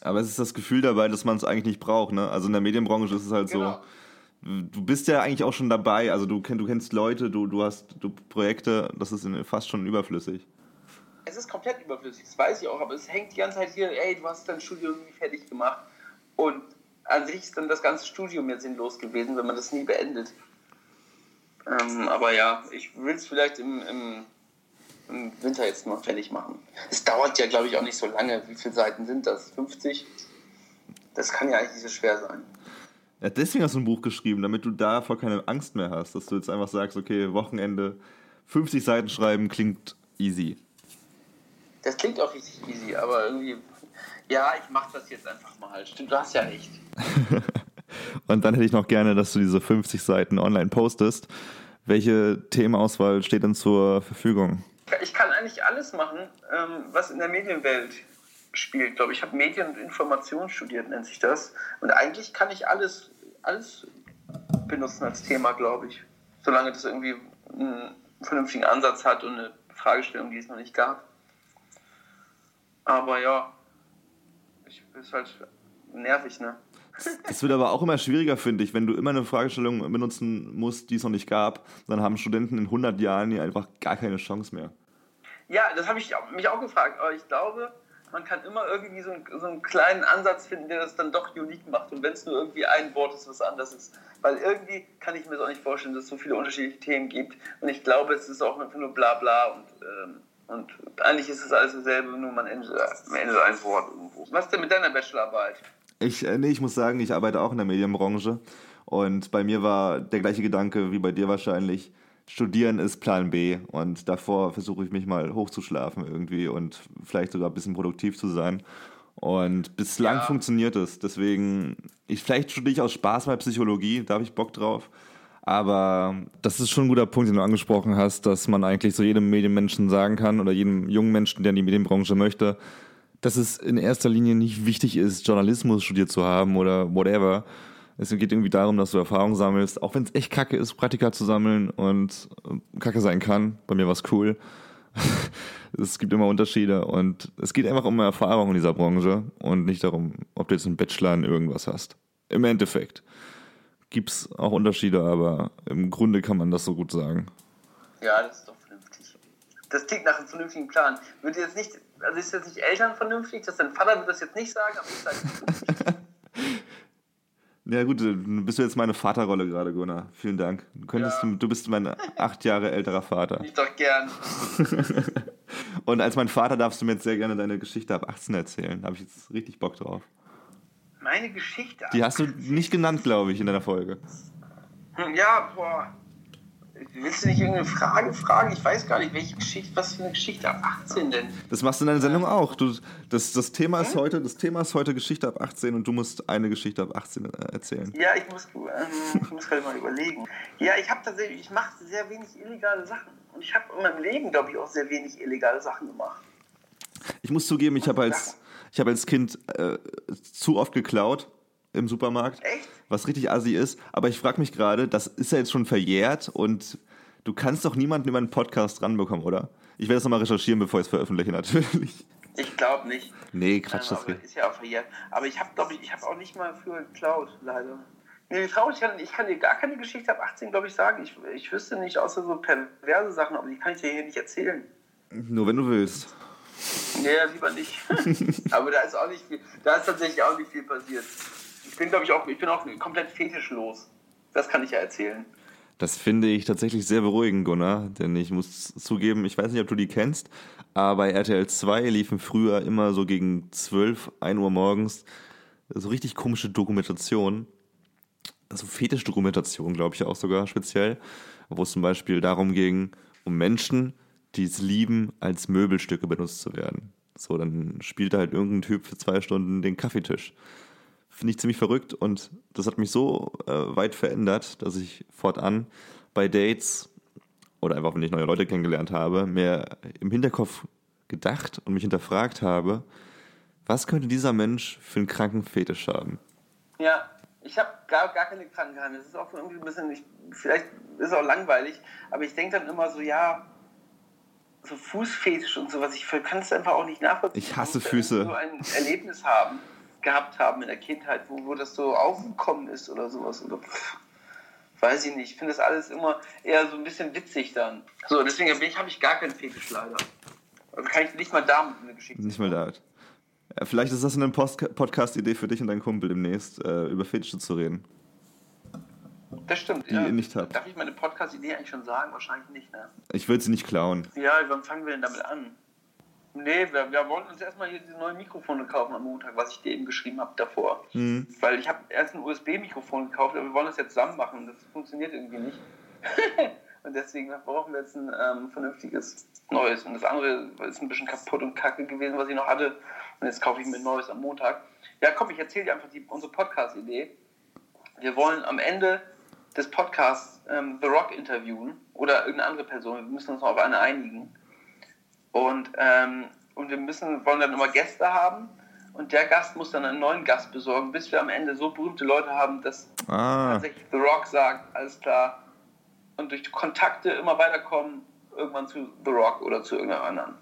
Aber es ist das Gefühl dabei, dass man es eigentlich nicht braucht, ne? Also in der Medienbranche ist es halt Genau. so. Du bist ja eigentlich auch schon dabei, also du, kenn, du kennst Leute, du, du hast du Projekte, das ist fast schon überflüssig. Es ist komplett überflüssig, das weiß ich auch, aber es hängt die ganze Zeit hier, ey, du hast dein Studium nie fertig gemacht. Und an sich ist dann das ganze Studium jetzt sinnlos gewesen, wenn man das nie beendet. Ähm, aber ja, ich will es vielleicht im, im, im Winter jetzt mal fertig machen. Es dauert ja, glaube ich, auch nicht so lange. Wie viele Seiten sind das? 50? Das kann ja eigentlich nicht so schwer sein. Ja, deswegen hast du ein Buch geschrieben, damit du davor keine Angst mehr hast, dass du jetzt einfach sagst, okay, Wochenende, 50 Seiten schreiben klingt easy. Das klingt auch richtig easy, aber irgendwie, ja, ich mache das jetzt einfach mal. Stimmt, du hast ja recht. Und dann hätte ich noch gerne, dass du diese 50 Seiten online postest. Welche Themenauswahl steht denn zur Verfügung? Ich kann eigentlich alles machen, ähm, was in der Medienwelt spielt, glaube ich. Ich habe Medien- und Information studiert, nennt sich das. Und eigentlich kann ich alles, alles benutzen als Thema, glaube ich. Solange das irgendwie einen vernünftigen Ansatz hat und eine Fragestellung, die es noch nicht gab. Aber ja, ich ist halt nervig, ne? Es wird aber auch immer schwieriger, finde ich, wenn du immer eine Fragestellung benutzen musst, die es noch nicht gab, dann haben Studenten in 100 Jahren hier einfach gar keine Chance mehr. Ja, das habe ich mich auch gefragt, aber ich glaube, man kann immer irgendwie so, einen- so einen kleinen Ansatz finden, der das dann doch unique macht. Und wenn es nur irgendwie ein Wort ist, was anders ist. Weil irgendwie kann ich mir das auch nicht vorstellen, dass es so viele unterschiedliche Themen gibt. Und ich glaube, es ist auch einfach nur bla bla und, ähm, und eigentlich ist es alles dasselbe, nur man endet am Ende ein Wort irgendwo. Was denn mit deiner Bachelorarbeit? Ich, äh, nee, ich muss sagen, ich arbeite auch in der Medienbranche und bei mir war der gleiche Gedanke wie bei dir wahrscheinlich. Studieren ist Plan B und davor versuche ich mich mal hochzuschlafen irgendwie und vielleicht sogar ein bisschen produktiv zu sein. Und bislang Ja. funktioniert es. Deswegen, ich, vielleicht studiere ich aus Spaß mal Psychologie, da habe ich Bock drauf. Aber das ist schon ein guter Punkt, den du angesprochen hast, dass man eigentlich so jedem Medienmenschen sagen kann oder jedem jungen Menschen, der in die Medienbranche möchte, dass es in erster Linie nicht wichtig ist, Journalismus studiert zu haben oder whatever. Es geht irgendwie darum, dass du Erfahrung sammelst, auch wenn es echt kacke ist, Praktika zu sammeln und äh, kacke sein kann. Bei mir war es cool. es gibt immer Unterschiede und es geht einfach um Erfahrung in dieser Branche und nicht darum, ob du jetzt einen Bachelor in irgendwas hast. Im Endeffekt gibt es auch Unterschiede, aber im Grunde kann man das so gut sagen. Ja, das ist doch. Das klingt nach einem vernünftigen Plan. Würde jetzt nicht, also ist jetzt nicht Eltern vernünftig, dass dein Vater wird das jetzt nicht sagen, aber ich sage vernünftig. Ja gut, du bist du jetzt meine Vaterrolle gerade, Gunnar. Vielen Dank. Du, könntest, Ja. du bist mein acht Jahre älterer Vater. Ich doch gern. Und als mein Vater darfst du mir jetzt sehr gerne deine Geschichte ab 18 erzählen. Da habe ich jetzt richtig Bock drauf. Meine Geschichte. Die hast du nicht genannt, glaube ich, in deiner Folge. Ja, boah. Willst du nicht irgendeine Frage fragen? Ich weiß gar nicht, welche Geschichte, was für eine Geschichte ab 18 denn? Das machst du in deiner Sendung auch. Du, das, das, Thema ist heute, das Thema ist heute Geschichte ab 18 und du musst eine Geschichte ab 18 äh, erzählen. Ja, ich muss, ähm, ich muss gerade mal überlegen. Ja, ich habe tatsächlich, ich mache sehr wenig illegale Sachen. Und ich habe in meinem Leben, glaube ich, auch sehr wenig illegale Sachen gemacht. Ich muss zugeben, ich habe als, ich hab als Kind äh, zu oft geklaut im Supermarkt. Echt? Was richtig assi ist. Aber ich frage mich gerade, das ist ja jetzt schon verjährt und du kannst doch niemanden über einen Podcast ranbekommen, oder? Ich werde das nochmal recherchieren, bevor ich es veröffentliche, natürlich. Ich glaube nicht. Nee, Quatsch, das aber geht. ist ja auch verjährt. Aber ich habe, glaube ich, ich habe auch nicht mal früher geklaut, leider. Nee, traurig, ich kann, ich kann dir gar keine Geschichte ab 18, glaube ich, sagen. Ich, ich wüsste nicht, außer so perverse Sachen, aber die kann ich dir hier nicht erzählen. Nur wenn du willst. Nee, lieber nicht. aber da ist auch nicht viel, da ist tatsächlich auch nicht viel passiert. Ich bin, glaube ich, auch, ich bin auch komplett fetischlos. Das kann ich ja erzählen. Das finde ich tatsächlich sehr beruhigend, Gunnar, denn ich muss zugeben, ich weiß nicht, ob du die kennst, aber bei RTL 2 liefen früher immer so gegen 12, 1 Uhr morgens so richtig komische Dokumentationen, also Fetischdokumentation, glaube ich auch sogar speziell, wo es zum Beispiel darum ging, um Menschen, die es lieben, als Möbelstücke benutzt zu werden. So, dann spielte halt irgendein Typ für zwei Stunden den Kaffeetisch finde ich ziemlich verrückt und das hat mich so äh, weit verändert, dass ich fortan bei Dates oder einfach, wenn ich neue Leute kennengelernt habe, mehr im Hinterkopf gedacht und mich hinterfragt habe, was könnte dieser Mensch für einen kranken Fetisch haben? Ja, ich habe gar, gar keine Krankheit. Das ist auch irgendwie ein bisschen, ich, vielleicht ist es auch langweilig, aber ich denke dann immer so, ja, so Fußfetisch und sowas, ich kann es einfach auch nicht nachvollziehen. Ich hasse Füße. So ein Erlebnis haben, gehabt haben in der Kindheit, wo, wo das so aufgekommen ist oder sowas. Oder, weiß ich nicht. Ich finde das alles immer eher so ein bisschen witzig dann. So, deswegen habe ich, gar keinen Fetisch leider. Also kann ich nicht mal damit eine Geschichte Nicht mal da. Ja, vielleicht ist das eine Podcast-Idee für dich und deinen Kumpel demnächst, äh, über Fetische zu reden. Das stimmt. die ihr nicht habt. Darf ich meine Podcast-Idee eigentlich schon sagen? Wahrscheinlich nicht, ne? Ich würde sie nicht klauen. Ja, wann fangen wir denn damit an? Nee, wir, wir wollten uns erstmal hier diese neuen Mikrofone kaufen am Montag, was ich dir eben geschrieben habe davor. Hm. Weil ich habe erst ein USB-Mikrofon gekauft, aber wir wollen das jetzt zusammen machen. Das funktioniert irgendwie nicht. und deswegen brauchen wir jetzt ein ähm, vernünftiges neues. Und das andere ist ein bisschen kaputt und kacke gewesen, was ich noch hatte. Und jetzt kaufe ich mir ein neues am Montag. Ja, komm, ich erzähle dir einfach die, unsere Podcast-Idee. Wir wollen am Ende des Podcasts ähm, The Rock interviewen oder irgendeine andere Person. Wir müssen uns noch auf eine einigen. Und, ähm, und wir müssen, wollen dann immer Gäste haben. Und der Gast muss dann einen neuen Gast besorgen, bis wir am Ende so berühmte Leute haben, dass Ah, tatsächlich The Rock sagt, alles klar. Und durch Kontakte immer weiterkommen, irgendwann zu The Rock oder zu irgendeinem anderen.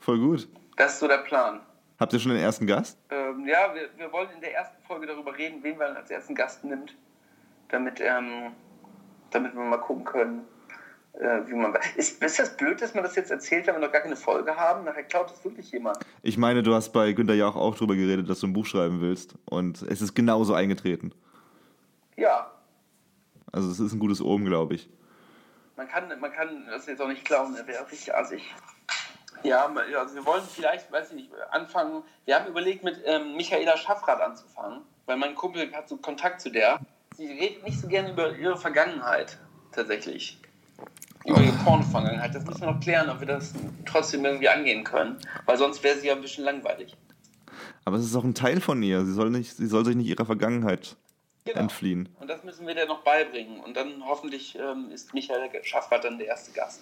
voll gut. Das ist so der Plan. Habt ihr schon den ersten Gast? Ähm, ja, wir, wir wollen in der ersten Folge darüber reden, wen man als ersten Gast nimmt, damit, ähm, damit wir mal gucken können, wie man. Ist, ist das blöd, dass man das jetzt erzählt, wenn wir noch gar keine Folge haben? Nachher klaut es wirklich jemand. Ich meine, du hast bei Günther Jauch auch drüber geredet, dass du ein Buch schreiben willst. Und es ist genauso eingetreten. Ja, Also es ist ein gutes Omen, glaube ich. man kann, man kann das jetzt auch nicht klauen, er wäre richtig assig. Ja, also wir wollen vielleicht, weiß ich nicht, anfangen. Wir haben überlegt, mit ähm, Michaela Schaffrath anzufangen, weil mein Kumpel hat so Kontakt zu der. Sie redet nicht so gerne über ihre Vergangenheit, tatsächlich. Über ihre Porno-Vergangenheit. Das müssen wir noch klären, ob wir das trotzdem irgendwie angehen können, weil sonst wäre sie ja ein bisschen langweilig. Aber es ist auch ein Teil von ihr. Sie soll, nicht, sie soll sich nicht ihrer Vergangenheit Genau. entfliehen. Und das müssen wir dir noch beibringen. Und dann hoffentlich ähm, ist Michaela Schaffrath dann der erste Gast.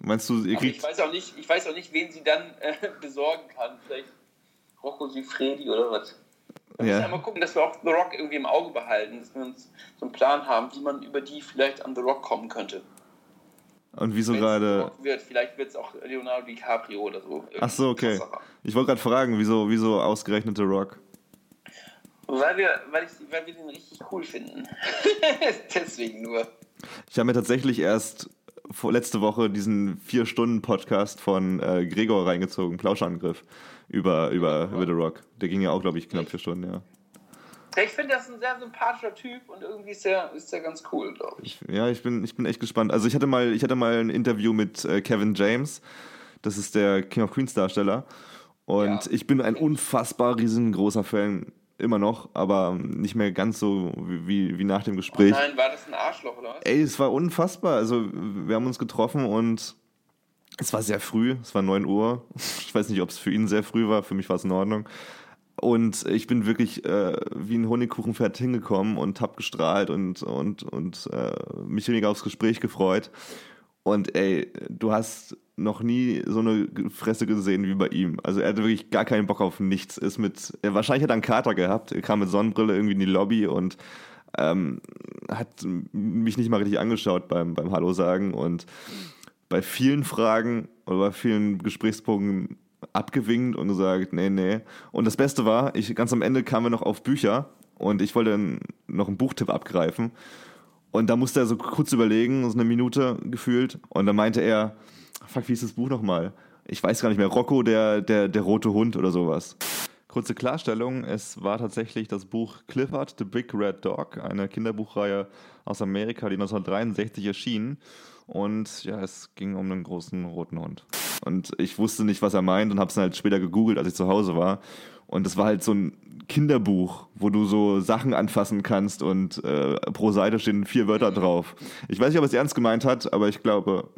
Meinst du, ihr ich kriegt. weiß auch nicht, ich weiß auch nicht, wen sie dann äh, besorgen kann. Vielleicht Rocco Sifredi oder was. Wir müssen Ja. ja mal gucken, dass wir auch The Rock irgendwie im Auge behalten, dass wir uns so einen Plan haben, wie man über die vielleicht an The Rock kommen könnte. Und wieso Wenn's gerade. Wird, vielleicht wird es auch Leonardo DiCaprio oder so. Ach so, okay. Krasserer. Ich wollte gerade fragen, wieso, wieso ausgerechnet The Rock? Weil wir, weil, ich, weil wir den richtig cool finden. Deswegen nur. Ich habe mir tatsächlich erst vor, letzte Woche diesen Vier-Stunden-Podcast von äh, Gregor reingezogen, Plauschangriff, über, über, über The Rock. Der ging ja auch, glaube ich, knapp vier Stunden, ja. Ich finde, das ist ein sehr sympathischer Typ und irgendwie ist der, ist der ganz cool, glaube ich. Ja, ich bin, ich bin echt gespannt. Also ich hatte mal, ich hatte mal ein Interview mit äh, Kevin James. Das ist der King of Queens Darsteller. Und Ja. ich bin ein unfassbar riesengroßer Fan immer noch, aber nicht mehr ganz so wie, wie nach dem Gespräch. Nein, war das ein Arschloch oder was? Ey, es war unfassbar. Also, wir haben uns getroffen und es war sehr früh. Es war 9 Uhr. Ich weiß nicht, ob es für ihn sehr früh war. Für mich war es in Ordnung. Und ich bin wirklich äh, wie ein Honigkuchenpferd hingekommen und hab gestrahlt und, und, und äh, mich weniger aufs Gespräch gefreut. Und ey, du hast noch nie so eine Fresse gesehen wie bei ihm. Also er hatte wirklich gar keinen Bock auf nichts. Ist mit, er, wahrscheinlich hat er einen Kater gehabt. Er kam mit Sonnenbrille irgendwie in die Lobby und ähm, hat mich nicht mal richtig angeschaut beim, beim Hallo sagen. Und bei vielen Fragen oder bei vielen Gesprächspunkten abgewinkt und gesagt, nee, nee. Und das Beste war, ich ganz am Ende kamen wir noch auf Bücher und ich wollte noch einen Buchtipp abgreifen. Und da musste er so kurz überlegen, so eine Minute gefühlt. Und dann meinte er, fuck, wie ist das Buch nochmal? Ich weiß gar nicht mehr, Rocco, der, der, der rote Hund oder sowas. Kurze Klarstellung, es war tatsächlich das Buch Clifford, The Big Red Dog, eine Kinderbuchreihe aus Amerika, die 1963 erschien. Und ja, es ging um einen großen roten Hund. Und ich wusste nicht, was er meint und habe es dann halt später gegoogelt, als ich zu Hause war. Und das war halt so ein Kinderbuch, wo du so Sachen anfassen kannst und äh, pro Seite stehen vier Wörter drauf. Ich weiß nicht, ob er es ernst gemeint hat, aber ich glaube,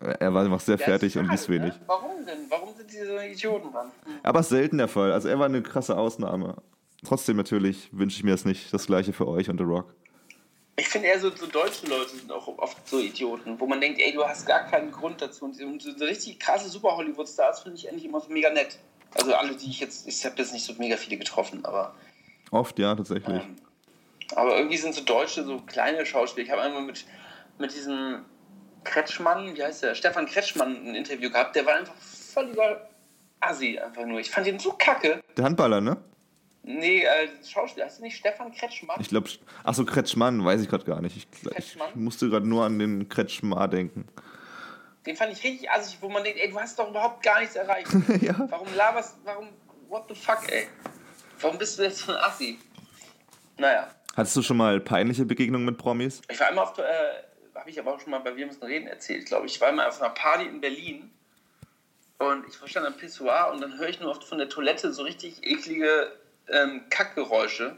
er war einfach sehr fertig und schade, liest wenig. Ne? Warum denn? Warum sind diese so Idioten dann? Aber selten der Fall. Also er war eine krasse Ausnahme. Trotzdem natürlich wünsche ich mir es nicht. Das gleiche für euch und The Rock. Ich finde eher so, so deutsche Leute sind auch oft so Idioten, wo man denkt, ey, du hast gar keinen Grund dazu. Und so, so richtig krasse Super-Hollywood-Stars finde ich eigentlich immer so mega nett. Also alle, die ich jetzt, ich habe jetzt nicht so mega viele getroffen, aber, Oft, ja, tatsächlich. ähm, aber irgendwie sind so Deutsche, so kleine Schauspieler. Ich habe einmal mit, mit diesem Kretschmann, wie heißt der, Stefan Kretschmann ein Interview gehabt, der war einfach völliger Assi einfach nur. Ich fand ihn so kacke. Der Handballer, ne? Nee, äh, Schauspieler, heißt du nicht Stefan Kretschmann? Ich glaube, ach so, Kretschmann, weiß ich gerade gar nicht. Ich, ich Kretschmann? musste gerade nur an den Kretschmar denken. Den fand ich richtig assig, wo man denkt, ey, du hast doch überhaupt gar nichts erreicht. ja. Warum laberst, warum, what the fuck, ey? Warum bist du jetzt so ein Assi? Naja, Hattest du schon mal peinliche Begegnungen mit Promis? ich war einmal auf, äh, habe ich aber auch schon mal bei Wir müssen reden erzählt, glaube ich. Ich war einmal auf einer Party in Berlin und ich war stand am Pissoir und dann höre ich nur oft von der Toilette so richtig eklige ähm, Kackgeräusche.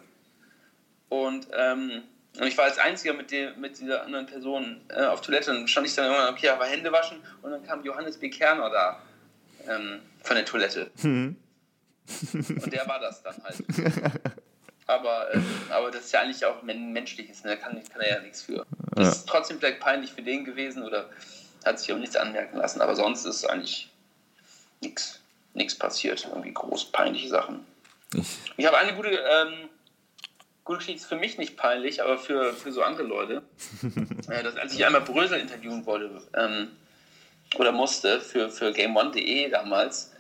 Und, ähm, ich war als Einziger mit, dem, mit dieser anderen Person äh, auf Toilette und stand ich dann irgendwann, okay, aber Hände waschen und dann kam Johannes B. Kerner da ähm, von der Toilette. Hm. Und der war das dann halt. Aber, ähm, aber das ist ja eigentlich auch men menschliches, ne? da kann, kann er ja nichts für. Das Ja. ist trotzdem vielleicht peinlich für den gewesen oder hat sich auch nichts anmerken lassen, aber sonst ist eigentlich nichts nichts passiert. Irgendwie groß peinliche Sachen. Ich, Ich habe eine gute, ähm, gute Geschichte, ist für mich nicht peinlich, aber für, für so andere Leute. äh, dass, als ich einmal Brösel interviewen wollte ähm, oder musste für, für GameOne.de damals,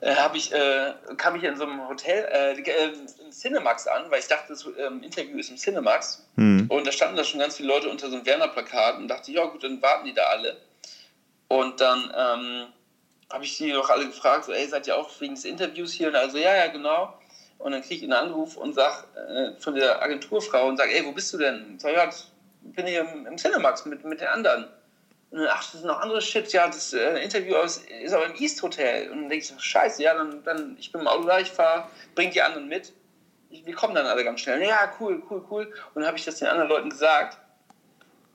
äh, ich, äh, kam ich in so einem Hotel, äh, äh, im Cinemax an, weil ich dachte, das ähm, Interview ist im Cinemax. hm. Und da standen da schon ganz viele Leute unter so einem Werner-Plakat und dachte, ja gut, dann warten die da alle. Und dann ähm, habe ich die doch alle gefragt, so, ey, seid ihr auch wegen des Interviews hier? Und also, ja, ja, genau. Und dann kriege ich einen Anruf und sag äh, von der Agenturfrau und sag, ey, wo bist du denn? Ich sag, ja, bin hier im, im Cinemax mit, mit den anderen. Und dann, ach, das sind noch andere Shit. Ja, das äh, Interview aus, ist aber im East Hotel. Und dann denke ich so, scheiße, ja, dann, dann ich bin im Auto da, ich fahre, bring die anderen mit. Ich, wir kommen dann alle ganz schnell. Ja, cool, cool, cool. Und dann habe ich das den anderen Leuten gesagt.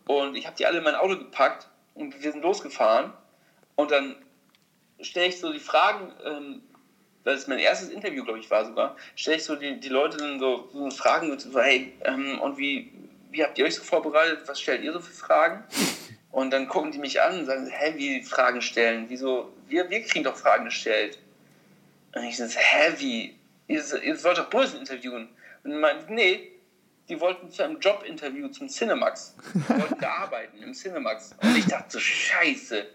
Und ich habe die alle in mein Auto gepackt und wir sind losgefahren. Und dann stelle ich so die Fragen, ähm, weil es mein erstes Interview, glaube ich, war sogar, stelle ich so die, die Leute dann so, so Fragen und so, hey, ähm, und wie, wie habt ihr euch so vorbereitet? Was stellt ihr so für Fragen? Und dann gucken die mich an und sagen, hä, wie Fragen stellen? Wieso? Wir, wir kriegen doch Fragen gestellt. Und ich so, hä, wie? Ihr, ihr wollt doch Brösel interviewen. Und die meinten, nee, die wollten zu einem Jobinterview zum Cinemax. Die wollten da arbeiten, im Cinemax. Und ich dachte so, scheiße.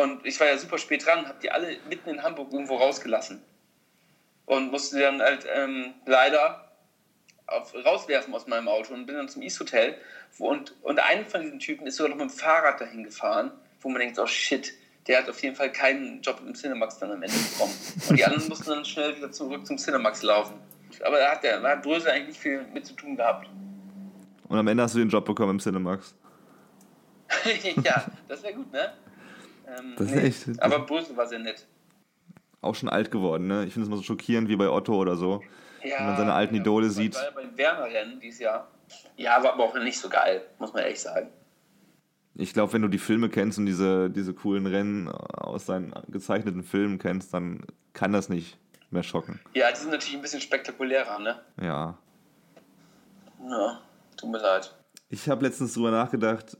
Und ich war ja super spät dran, habe die alle mitten in Hamburg irgendwo rausgelassen. Und musste dann halt ähm, leider auf, rauswerfen aus meinem Auto und bin dann zum East Hotel. Wo, und, und einer von diesen Typen ist sogar noch mit dem Fahrrad dahin gefahren, wo man denkt, oh shit, der hat auf jeden Fall keinen Job im Cinemax dann am Ende bekommen. Und die anderen mussten dann schnell wieder zurück zum Cinemax laufen. Aber da hat der da hat Brösel eigentlich nicht viel mit zu tun gehabt. Und am Ende hast du den Job bekommen im Cinemax. ja, das wäre gut, ne? Ähm, Das ist echt- Aber Brösel war sehr nett. Auch schon alt geworden, ne? Ich finde es immer so schockierend wie bei Otto oder so. Ja, wenn man seine alten ja, Idole sieht. War ja beim Werner-Rennen dieses Jahr. Ja, war aber auch nicht so geil, muss man ehrlich sagen. Ich glaube, wenn du die Filme kennst und diese, diese coolen Rennen aus seinen gezeichneten Filmen kennst, dann kann das nicht mehr schocken. Ja, die sind natürlich ein bisschen spektakulärer, ne? Ja. Ja, tut mir leid. Ich habe letztens drüber nachgedacht,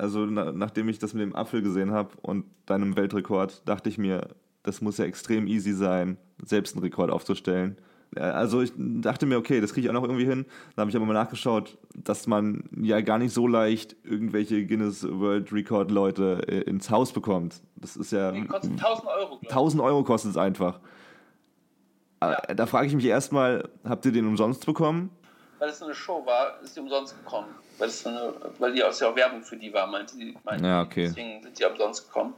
also na, nachdem ich das mit dem Apfel gesehen habe und deinem Weltrekord, dachte ich mir, das muss ja extrem easy sein, selbst einen Rekord aufzustellen. Äh, Also ich dachte mir, okay, das kriege ich auch noch irgendwie hin. Dann habe ich aber mal nachgeschaut, dass man ja gar nicht so leicht irgendwelche Guinness World Record Leute äh, ins Haus bekommt. Das ist ja Die kostet 1000 Euro, glaube ich. 1000 Euro kostet es einfach. Ja. Äh, Da frage ich mich erstmal, habt ihr den umsonst bekommen? Weil es so eine Show war, ist die umsonst gekommen. Weil, es eine, weil die aus ja auch Werbung für die war, meinte die. Meinte Ja, okay. Deswegen sind die umsonst gekommen.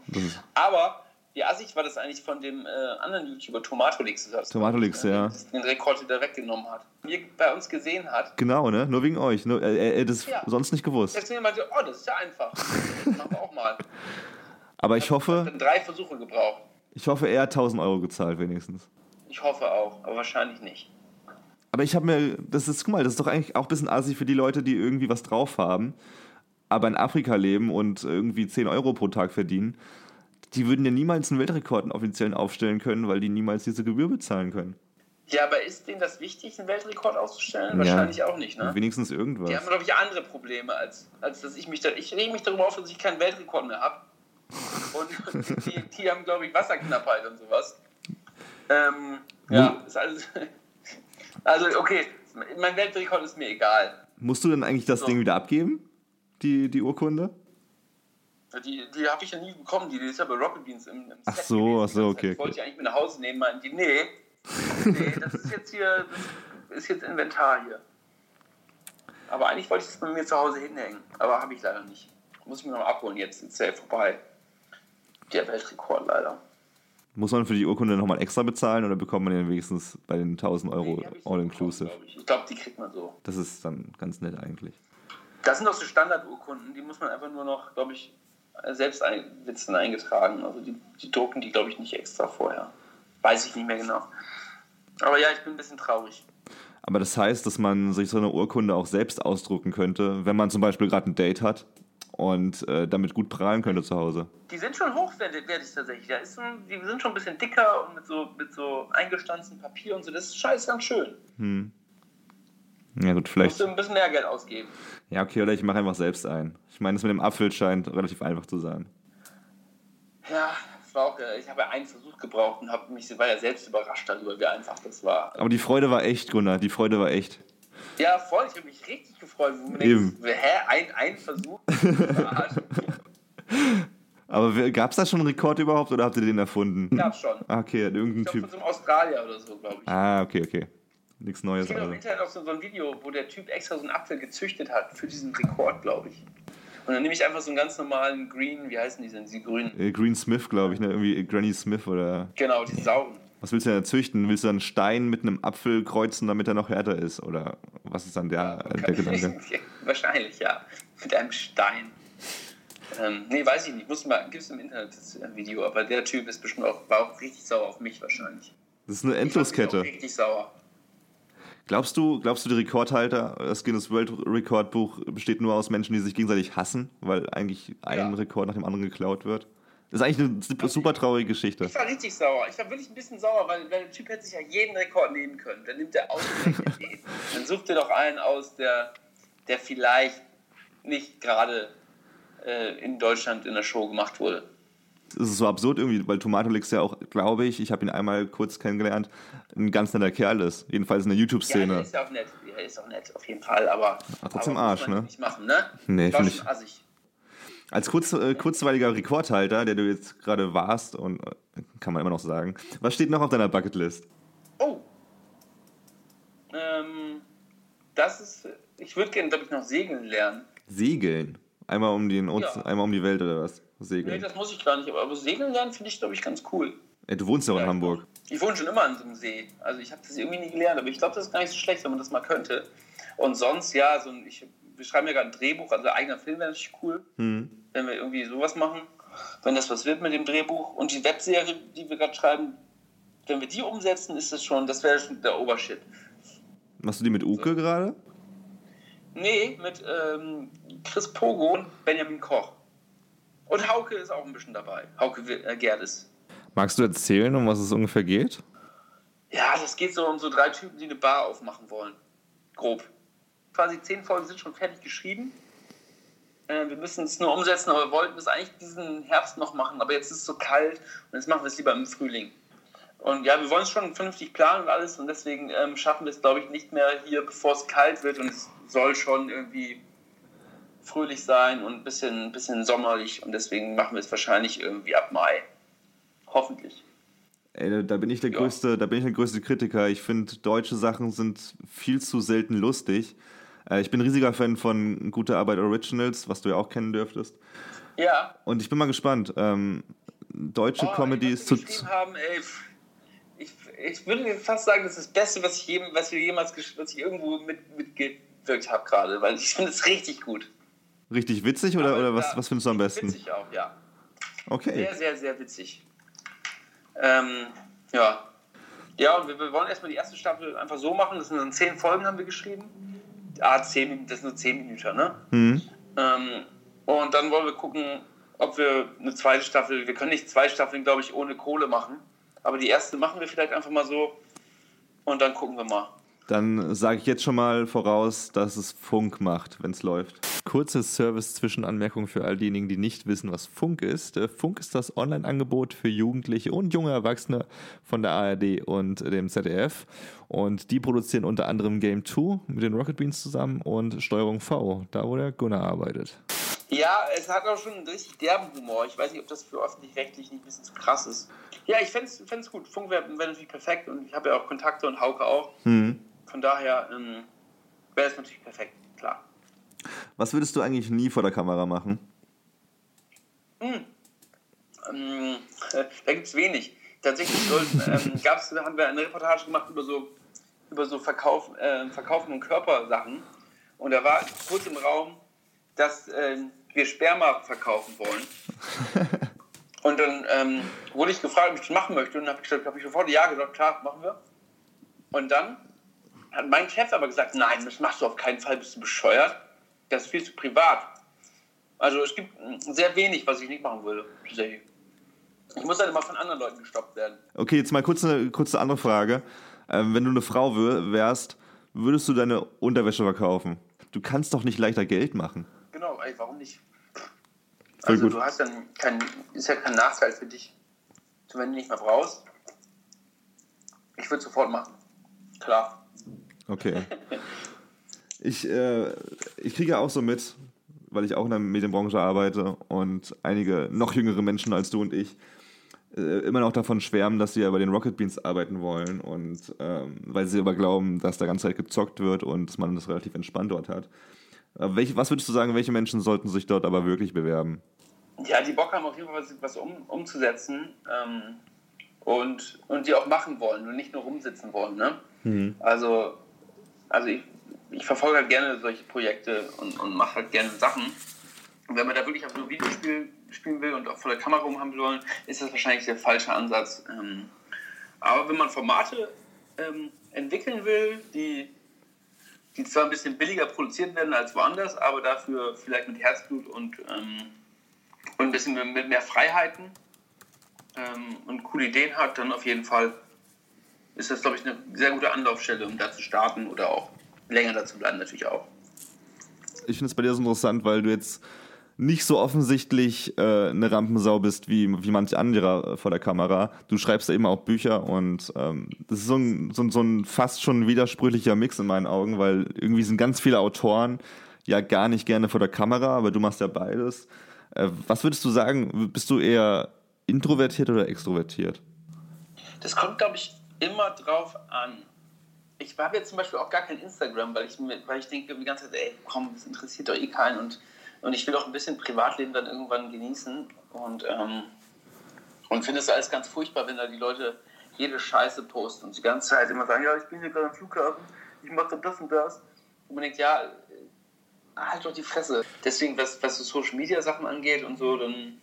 Aber wie assig war das eigentlich von dem äh, anderen YouTuber Tomatolix? Tomatolix, ne, ja. der Den Rekord wieder weggenommen hat. Mir bei uns gesehen hat. Genau, ne? Nur wegen euch. Nur, äh, er hätte es sonst nicht gewusst. Deswegen meinte, oh, das ist ja einfach. Das machen wir auch mal. Aber ich hoffe, Dann drei Versuche gebraucht. ich hoffe, er hat 1000 Euro gezahlt wenigstens. Ich hoffe auch, aber wahrscheinlich nicht. Aber ich habe mir, das ist, guck mal, das ist doch eigentlich auch ein bisschen assig für die Leute, die irgendwie was drauf haben, aber in Afrika leben und irgendwie 10 Euro pro Tag verdienen. Die würden ja niemals einen Weltrekord einen offiziellen aufstellen können, weil die niemals diese Gebühr bezahlen können. Ja, aber ist denen das wichtig, einen Weltrekord auszustellen? Ja. Wahrscheinlich auch nicht, ne? Wenigstens Die irgendwas. haben, glaube ich, andere Probleme, als, als dass ich mich da. Ich rege mich darüber auf, dass ich keinen Weltrekord mehr habe. Und die, die haben, glaube ich, Wasserknappheit und sowas. Ähm, ja, ist alles. Also, okay, mein Weltrekord ist mir egal. Musst du denn eigentlich das So. Ding wieder abgeben? Die, die Urkunde? Die, die habe ich ja nie bekommen, die, die ist ja bei Rocket Beans im, im Ach Set so, gewesen ach so, okay, Ich wollte die eigentlich mit nach Hause nehmen, meinten die, nee, nee, das ist jetzt hier, das ist jetzt Inventar hier. Aber eigentlich wollte ich das bei mir zu Hause hinhängen, aber habe ich leider nicht. Muss ich mir noch abholen jetzt, ist ja vorbei. Der Weltrekord leider. Muss man für die Urkunde nochmal extra bezahlen oder bekommt man den wenigstens bei den 1000 Euro so all-inclusive? Ich, ich glaube, die kriegt man so. Das ist dann ganz nett eigentlich. Das sind doch so Standardurkunden, die muss man einfach nur noch, glaube ich, selbst ein, dann eingetragen. Also die, die drucken die, glaube ich, nicht extra vorher. Weiß ich nicht mehr genau. Aber ja, ich bin ein bisschen traurig. Aber das heißt, dass man sich so eine Urkunde auch selbst ausdrucken könnte, wenn man zum Beispiel gerade ein Date hat und äh, damit gut prahlen könnte zu Hause. Die sind schon hochwertig tatsächlich. Da ist so, die sind schon ein bisschen dicker und mit so, mit so eingestanztem Papier und so. Das ist scheiße ganz schön. Ja gut, Musst vielleicht. du ein bisschen mehr Geld ausgeben. Ja, okay, oder ich mache einfach selbst ein. Ich meine, das mit dem Apfel scheint relativ einfach zu sein. Ja, auch, äh, ich habe ja einen Versuch gebraucht und habe mich war ja selbst überrascht darüber, wie einfach das war. Aber die Freude war echt, Gunnar, die Freude war echt. Ja, voll, ich habe mich richtig gefreut. Wo Eben. denkst, hä, ein, ein Versuch? Aber gab es da schon einen Rekord überhaupt oder habt ihr den erfunden? Gab's schon. Okay, irgendein Ich glaube, Typ. von so einem Australier oder so, glaube ich. Ah, okay, okay. Nichts Neues Es gibt im also. Internet auch so, so ein Video, wo der Typ extra so einen Apfel gezüchtet hat für diesen Rekord, glaube ich. Und dann nehme ich einfach so einen ganz normalen Green, wie heißen die denn, die grünen? Äh, Green Smith, glaube ich, ne? Irgendwie Granny Smith oder. Genau, die sauren. Was willst du denn da züchten? Willst du einen Stein mit einem Apfel kreuzen, damit er noch härter ist? Oder was ist dann der, der Gedanke? Wahrscheinlich, ja. Mit einem Stein. Ähm, nee, weiß ich nicht. Muss mal, gibt es im Internet das äh, Video, aber der Typ ist bestimmt auch, war auch richtig sauer auf mich wahrscheinlich. Das ist eine Endloskette. Richtig sauer. Glaubst du, glaubst du, die Rekordhalter, das Guinness World Rekordbuch besteht nur aus Menschen, die sich gegenseitig hassen, weil eigentlich ein Ja. Rekord nach dem anderen geklaut wird? Das ist eigentlich eine super- traurige Geschichte. Ich war richtig sauer. Ich war wirklich ein bisschen sauer, weil, weil der Typ hätte sich ja jeden Rekord nehmen können. Dann nimmt er den. Dann sucht er doch einen aus, der, der vielleicht nicht gerade äh, in Deutschland in der Show gemacht wurde. Es ist so absurd irgendwie, weil Tomatolix ja auch, glaube ich, ich habe ihn einmal kurz kennengelernt, ein ganz netter Kerl ist. Jedenfalls in der Ja, YouTube-Szene. ist ja auch nett. Der ist auch nett, auf jeden Fall. Aber, Ach, trotzdem aber Arsch, ne? Nicht machen, ne? Nee, War find schon ich- assig. Als kurz, äh, kurzweiliger Rekordhalter, der du jetzt gerade warst, und äh, kann man immer noch sagen, was steht noch auf deiner Bucketlist? Oh. Ähm, das ist. Ich würde gerne, glaube ich, noch segeln lernen. Segeln. Einmal um, den Ja. einmal um die Welt oder was? Nee, Segeln. das muss ich gar nicht, aber, aber segeln lernen finde ich, glaube ich, ganz cool. Ey, du wohnst ja auch in Hamburg. Ich wohne schon immer an so einem See. Also ich habe das irgendwie nie gelernt, aber ich glaube, das ist gar nicht so schlecht, wenn man das mal könnte. Und sonst, ja, so ein, ich, wir schreiben ja gerade ein Drehbuch, also ein eigener Film wäre natürlich cool, Hm. Wenn wir irgendwie sowas machen. Wenn das was wird mit dem Drehbuch. Und die Webserie, die wir gerade schreiben, wenn wir die umsetzen, ist das schon, das wäre schon der Obershit. Machst du die mit Uke gerade? Nee, mit ähm, Chris Pogo und Benjamin Koch. Und Hauke ist auch ein bisschen dabei. Hauke äh, Gerdes. Magst du erzählen, um was es ungefähr geht? Ja, das geht so um so drei Typen, die eine Bar aufmachen wollen. Grob. Quasi zehn Folgen sind schon fertig geschrieben. Äh, wir müssen es nur umsetzen, aber wir wollten es eigentlich diesen Herbst noch machen. Aber jetzt ist es so kalt und jetzt machen wir es lieber im Frühling. Und ja, wir wollen es schon vernünftig planen und alles und deswegen ähm, schaffen wir es, glaube ich, nicht mehr hier, bevor es kalt wird und es soll schon irgendwie fröhlich sein und ein bisschen, bisschen sommerlich und deswegen machen wir es wahrscheinlich irgendwie ab Mai. Hoffentlich. Ey, da- da bin ich der Ja. größte, da bin ich der größte Kritiker. Ich finde, deutsche Sachen sind viel zu selten lustig. Äh, ich bin ein riesiger Fan von Gute Arbeit Originals, was du ja auch kennen dürftest. Ja, Und ich bin mal gespannt. Ähm, deutsche Oh, wir zu. haben, ey, ich, ich würde fast sagen, das ist das Beste, was ich, jedem, was wir jemals, was ich irgendwo mit, mitgewirkt habe gerade, weil ich finde es richtig gut. Richtig witzig oder, Aber oder was, da- was findest du am besten? Witzig auch, ja. Okay. Sehr, sehr, sehr witzig. Ähm, ja. Ja, und wir, wir wollen erstmal die erste Staffel einfach so machen. Das sind dann zehn Folgen, haben wir geschrieben. Ah, zehn, Minuten, das sind nur zehn Minuten, ne? Hm. Ähm, und dann wollen wir gucken, ob wir eine zweite Staffel, wir können nicht zwei Staffeln, glaube ich, ohne Kohle machen. Aber die erste machen wir vielleicht einfach mal so und dann gucken wir mal. Dann sage ich jetzt schon mal voraus, dass es Funk macht, wenn es läuft. Kurze Service-Zwischenanmerkung für all diejenigen, die nicht wissen, was Funk ist. Äh, Funk ist das Online-Angebot für Jugendliche und junge Erwachsene von der ARD und dem ZDF. Und die produzieren unter anderem Game 2 mit den Rocket Beans zusammen und Steuerung V, da wo der Gunnar arbeitet. Ja, es hat auch schon einen richtig derben Humor. Ich weiß nicht, ob das für öffentlich-rechtlich nicht ein bisschen zu krass ist. Ja, ich fände es gut. Funk wäre wär natürlich perfekt und ich habe ja auch Kontakte und Hauke auch. Hm. Von daher ähm, wäre es natürlich perfekt, klar. Was würdest du eigentlich nie vor der Kamera machen? Ähm, da gibt es wenig. Tatsächlich ähm, gab's, haben wir eine Reportage gemacht über so, über so Verkauf, äh, Verkaufen und Körpersachen. Und da war kurz im Raum, dass ähm, wir Sperma verkaufen wollen. Und dann ähm, wurde ich gefragt, ob ich das machen möchte. Und dann habe ich, gesagt- hab ich sofort ja gesagt, klar, machen wir. Und dann hat mein Chef aber gesagt, nein, das machst du auf keinen Fall, bist du bescheuert. Das ist viel zu privat. Also es gibt mm, sehr wenig, was ich nicht machen würde. Ich muss dann immer von anderen Leuten gestoppt werden. Okay, jetzt mal kurz eine kurze andere Frage. Ähm, wenn du eine Frau wär, wärst, würdest du deine Unterwäsche verkaufen? Du kannst doch nicht leichter Geld machen. Genau, ey, warum nicht? Voll also gut. du hast dann kein, ist ja kein Nachteil für dich. Wenn du nicht mehr brauchst. Ich würde sofort machen. Klar. Okay. Ich, äh, ich kriege ja auch so mit, weil ich auch in der Medienbranche arbeite und einige noch jüngere Menschen als du und ich äh, immer noch davon schwärmen, dass sie ja bei den Rocket Beans arbeiten wollen und ähm, weil sie aber glauben, dass da ganze Zeit gezockt wird und dass man das relativ entspannt dort hat. Äh, welche, was würdest du sagen, welche Menschen sollten sich dort aber wirklich bewerben? Ja, die Bock haben auf jeden Fall was, was um, umzusetzen ähm, und, und die auch machen wollen und nicht nur rumsitzen wollen. Ne? Also, also ich, ich verfolge halt gerne solche Projekte und, und mache halt gerne Sachen. Und wenn man da wirklich auf ein Videospiel spielen will und auch vor der Kamera rum haben wollen, ist das wahrscheinlich der falsche Ansatz. Ähm, aber wenn man Formate ähm, entwickeln will, die, die zwar ein bisschen billiger produziert werden als woanders, aber dafür vielleicht mit Herzblut und, ähm, und ein bisschen mit mehr Freiheiten ähm, und coole Ideen hat, dann auf jeden Fall ist das, glaube ich, eine sehr gute Anlaufstelle, um da zu starten oder auch länger da zu bleiben, natürlich auch. Ich finde es bei dir so interessant, weil du jetzt nicht so offensichtlich äh, eine Rampensau bist wie, wie manch anderer äh, vor der Kamera. Du schreibst ja eben auch Bücher und ähm, das ist so ein, so, ein, so ein fast schon widersprüchlicher Mix in meinen Augen, weil irgendwie sind ganz viele Autoren ja gar nicht gerne vor der Kamera, aber du machst ja beides. Äh, was würdest du sagen, bist du eher introvertiert oder extrovertiert? Das kommt, glaube ich, immer drauf an. Ich habe jetzt zum Beispiel auch gar kein Instagram, weil ich, weil ich denke die ganze Zeit, ey, komm, das interessiert doch eh keinen und, und ich will auch ein bisschen Privatleben dann irgendwann genießen und, ähm, und finde es alles ganz furchtbar, wenn da die Leute jede Scheiße posten und die ganze Zeit immer sagen, ja, ich bin hier gerade am Flughafen, ich mache das und das. Und man denkt, ja, halt doch die Fresse. Deswegen, was, was so Social Media Sachen angeht und so, dann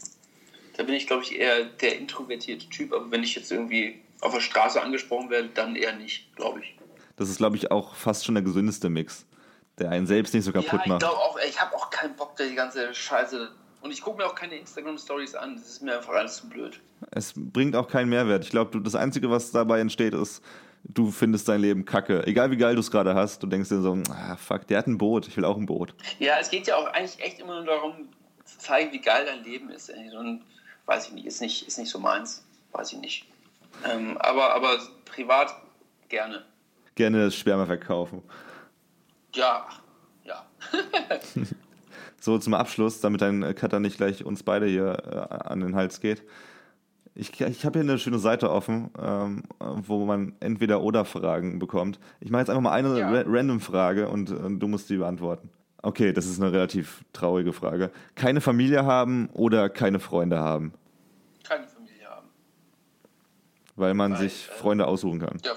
da bin ich, glaube ich, eher der introvertierte Typ. Aber wenn ich jetzt irgendwie auf der Straße angesprochen werde, dann eher nicht, glaube ich. Das ist, glaube ich, auch fast schon der gesündeste Mix, der einen selbst nicht so Ja, kaputt ich macht. glaube auch, ich habe auch keinen Bock, da die ganze Scheiße. Und ich gucke mir auch keine Instagram-Stories an. Das ist mir einfach alles zu blöd. Es bringt auch keinen Mehrwert. Ich glaube, das Einzige, was dabei entsteht, ist, du findest dein Leben kacke. Egal wie geil du es gerade hast, du denkst dir so, ah, fuck, der hat ein Boot, ich will auch ein Boot. Ja, es geht ja auch eigentlich echt immer nur darum, zu zeigen, wie geil dein Leben ist. Ey. Und weiß ich nicht, ist nicht, ist nicht so meins. Weiß ich nicht. Ähm, aber, aber privat gerne. Gerne das Sperma verkaufen. Ja, ja. So zum Abschluss, damit dein Cutter nicht gleich uns beide hier äh, an den Hals geht. Ich, ich habe hier eine schöne Seite offen, ähm, wo man entweder oder Fragen bekommt. Ich mache jetzt einfach mal eine Ja. ra random Frage und, und du musst die beantworten. Okay, das ist eine relativ traurige Frage. Keine Familie haben oder keine Freunde haben. Weil man Weil, sich äh, Freunde aussuchen kann. Ja,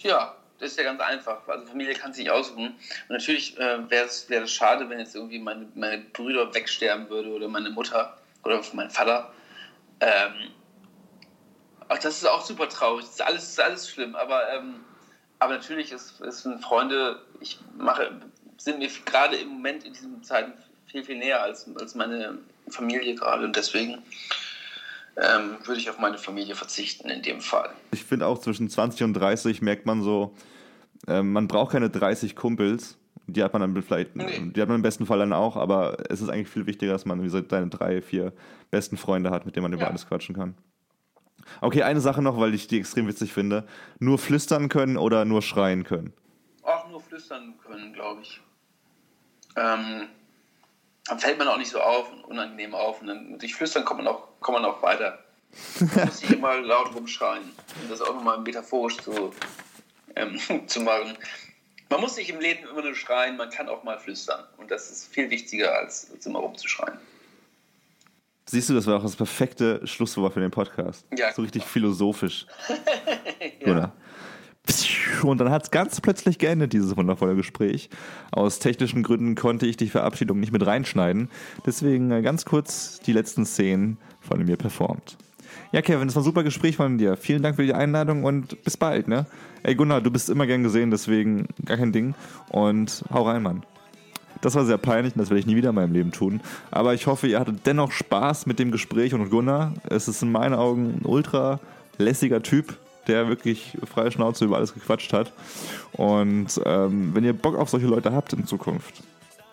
ja, das ist ja ganz einfach. Also Familie kann sich nicht aussuchen. Und natürlich äh, wäre es wär schade, wenn jetzt irgendwie meine, meine Brüder wegsterben würde oder meine Mutter oder mein Vater. Ähm, ach, das ist auch super traurig. Das ist alles, das ist alles schlimm. Aber, ähm, aber natürlich ist, ist sind Freunde, ich mache, sind mir gerade im Moment in diesen Zeiten viel, viel näher als, als meine Familie gerade. Und deswegen ähm, würde ich auf meine Familie verzichten in dem Fall. Ich finde auch zwischen 20 und 30 merkt man so, äh, man braucht keine 30 Kumpels. Die hat man dann vielleicht, Nee. die hat man im besten Fall dann auch, aber es ist eigentlich viel wichtiger, dass man wie gesagt, seine drei, vier besten Freunde hat, mit denen man über Ja. alles quatschen kann. Okay, eine Sache noch, weil ich die extrem witzig finde. Nur flüstern können oder nur schreien können. auch nur flüstern können, glaube ich. Ähm, dann fällt man auch nicht so auf und unangenehm auf. Und dann durch Flüstern kommt man auch, kommt man auch weiter. Man muss nicht immer laut rumschreien. Um das auch nochmal metaphorisch zu, ähm, zu machen. Man muss nicht im Leben immer nur schreien, man kann auch mal flüstern. Und das ist viel wichtiger, als, als immer rumzuschreien. Siehst du, das war auch das perfekte Schlusswort für den Podcast. Ja, so richtig philosophisch. Ja. Oder? Und dann hat es ganz plötzlich geendet, dieses wundervolle Gespräch. Aus technischen Gründen konnte ich die Verabschiedung nicht mit reinschneiden. Deswegen äh, ganz kurz die letzten Szenen von mir performt. Ja, Kevin, das war ein super Gespräch von dir. Vielen Dank für die Einladung und bis bald, ne? Ey, Gunnar, du bist immer gern gesehen, deswegen gar kein Ding. Und hau rein, Mann. Das war sehr peinlich und das werde ich nie wieder in meinem Leben tun. Aber ich hoffe, ihr hattet dennoch Spaß mit dem Gespräch und Gunnar. Es ist in meinen Augen ein ultra lässiger Typ, der wirklich freie Schnauze über alles gequatscht hat. Und ähm, wenn ihr Bock auf solche Leute habt in Zukunft,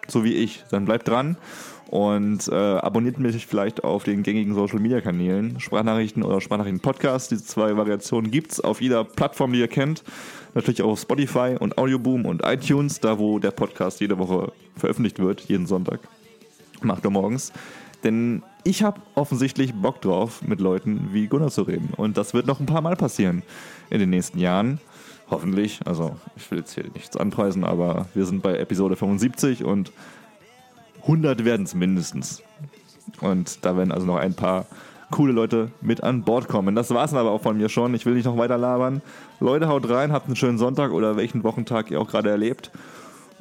so wie ich, dann bleibt dran und äh, abonniert mich vielleicht auf den gängigen Social Media Kanälen, Sprachnachrichten oder Sprachnachrichten Podcast. Diese zwei Variationen gibt's auf jeder Plattform, die ihr kennt. Natürlich auch auf Spotify und Audioboom und iTunes, da wo der Podcast jede Woche veröffentlicht wird, jeden Sonntag. um 8 Uhr morgens. Denn ich habe offensichtlich Bock drauf, mit Leuten wie Gunnar zu reden. Und das wird noch ein paar Mal passieren in den nächsten Jahren. Hoffentlich. Also, ich will jetzt hier nichts anpreisen, aber wir sind bei Episode 75 und 100 werden es mindestens. Und da werden also noch ein paar coole Leute mit an Bord kommen. Das war's dann aber auch von mir schon. Ich will nicht noch weiter labern. Leute, haut rein, habt einen schönen Sonntag oder welchen Wochentag ihr auch gerade erlebt.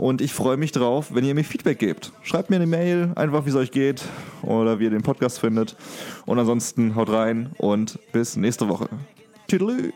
Und ich freue mich drauf, wenn ihr mir Feedback gebt. Schreibt mir eine Mail, einfach wie es euch geht oder wie ihr den Podcast findet. Und ansonsten haut rein und bis nächste Woche. Tschüss.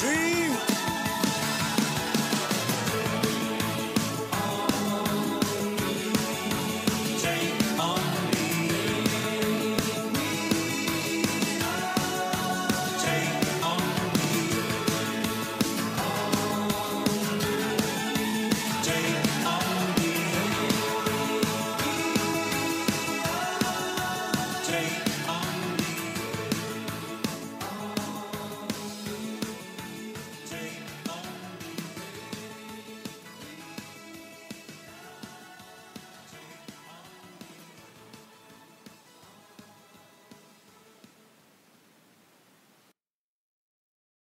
Dream.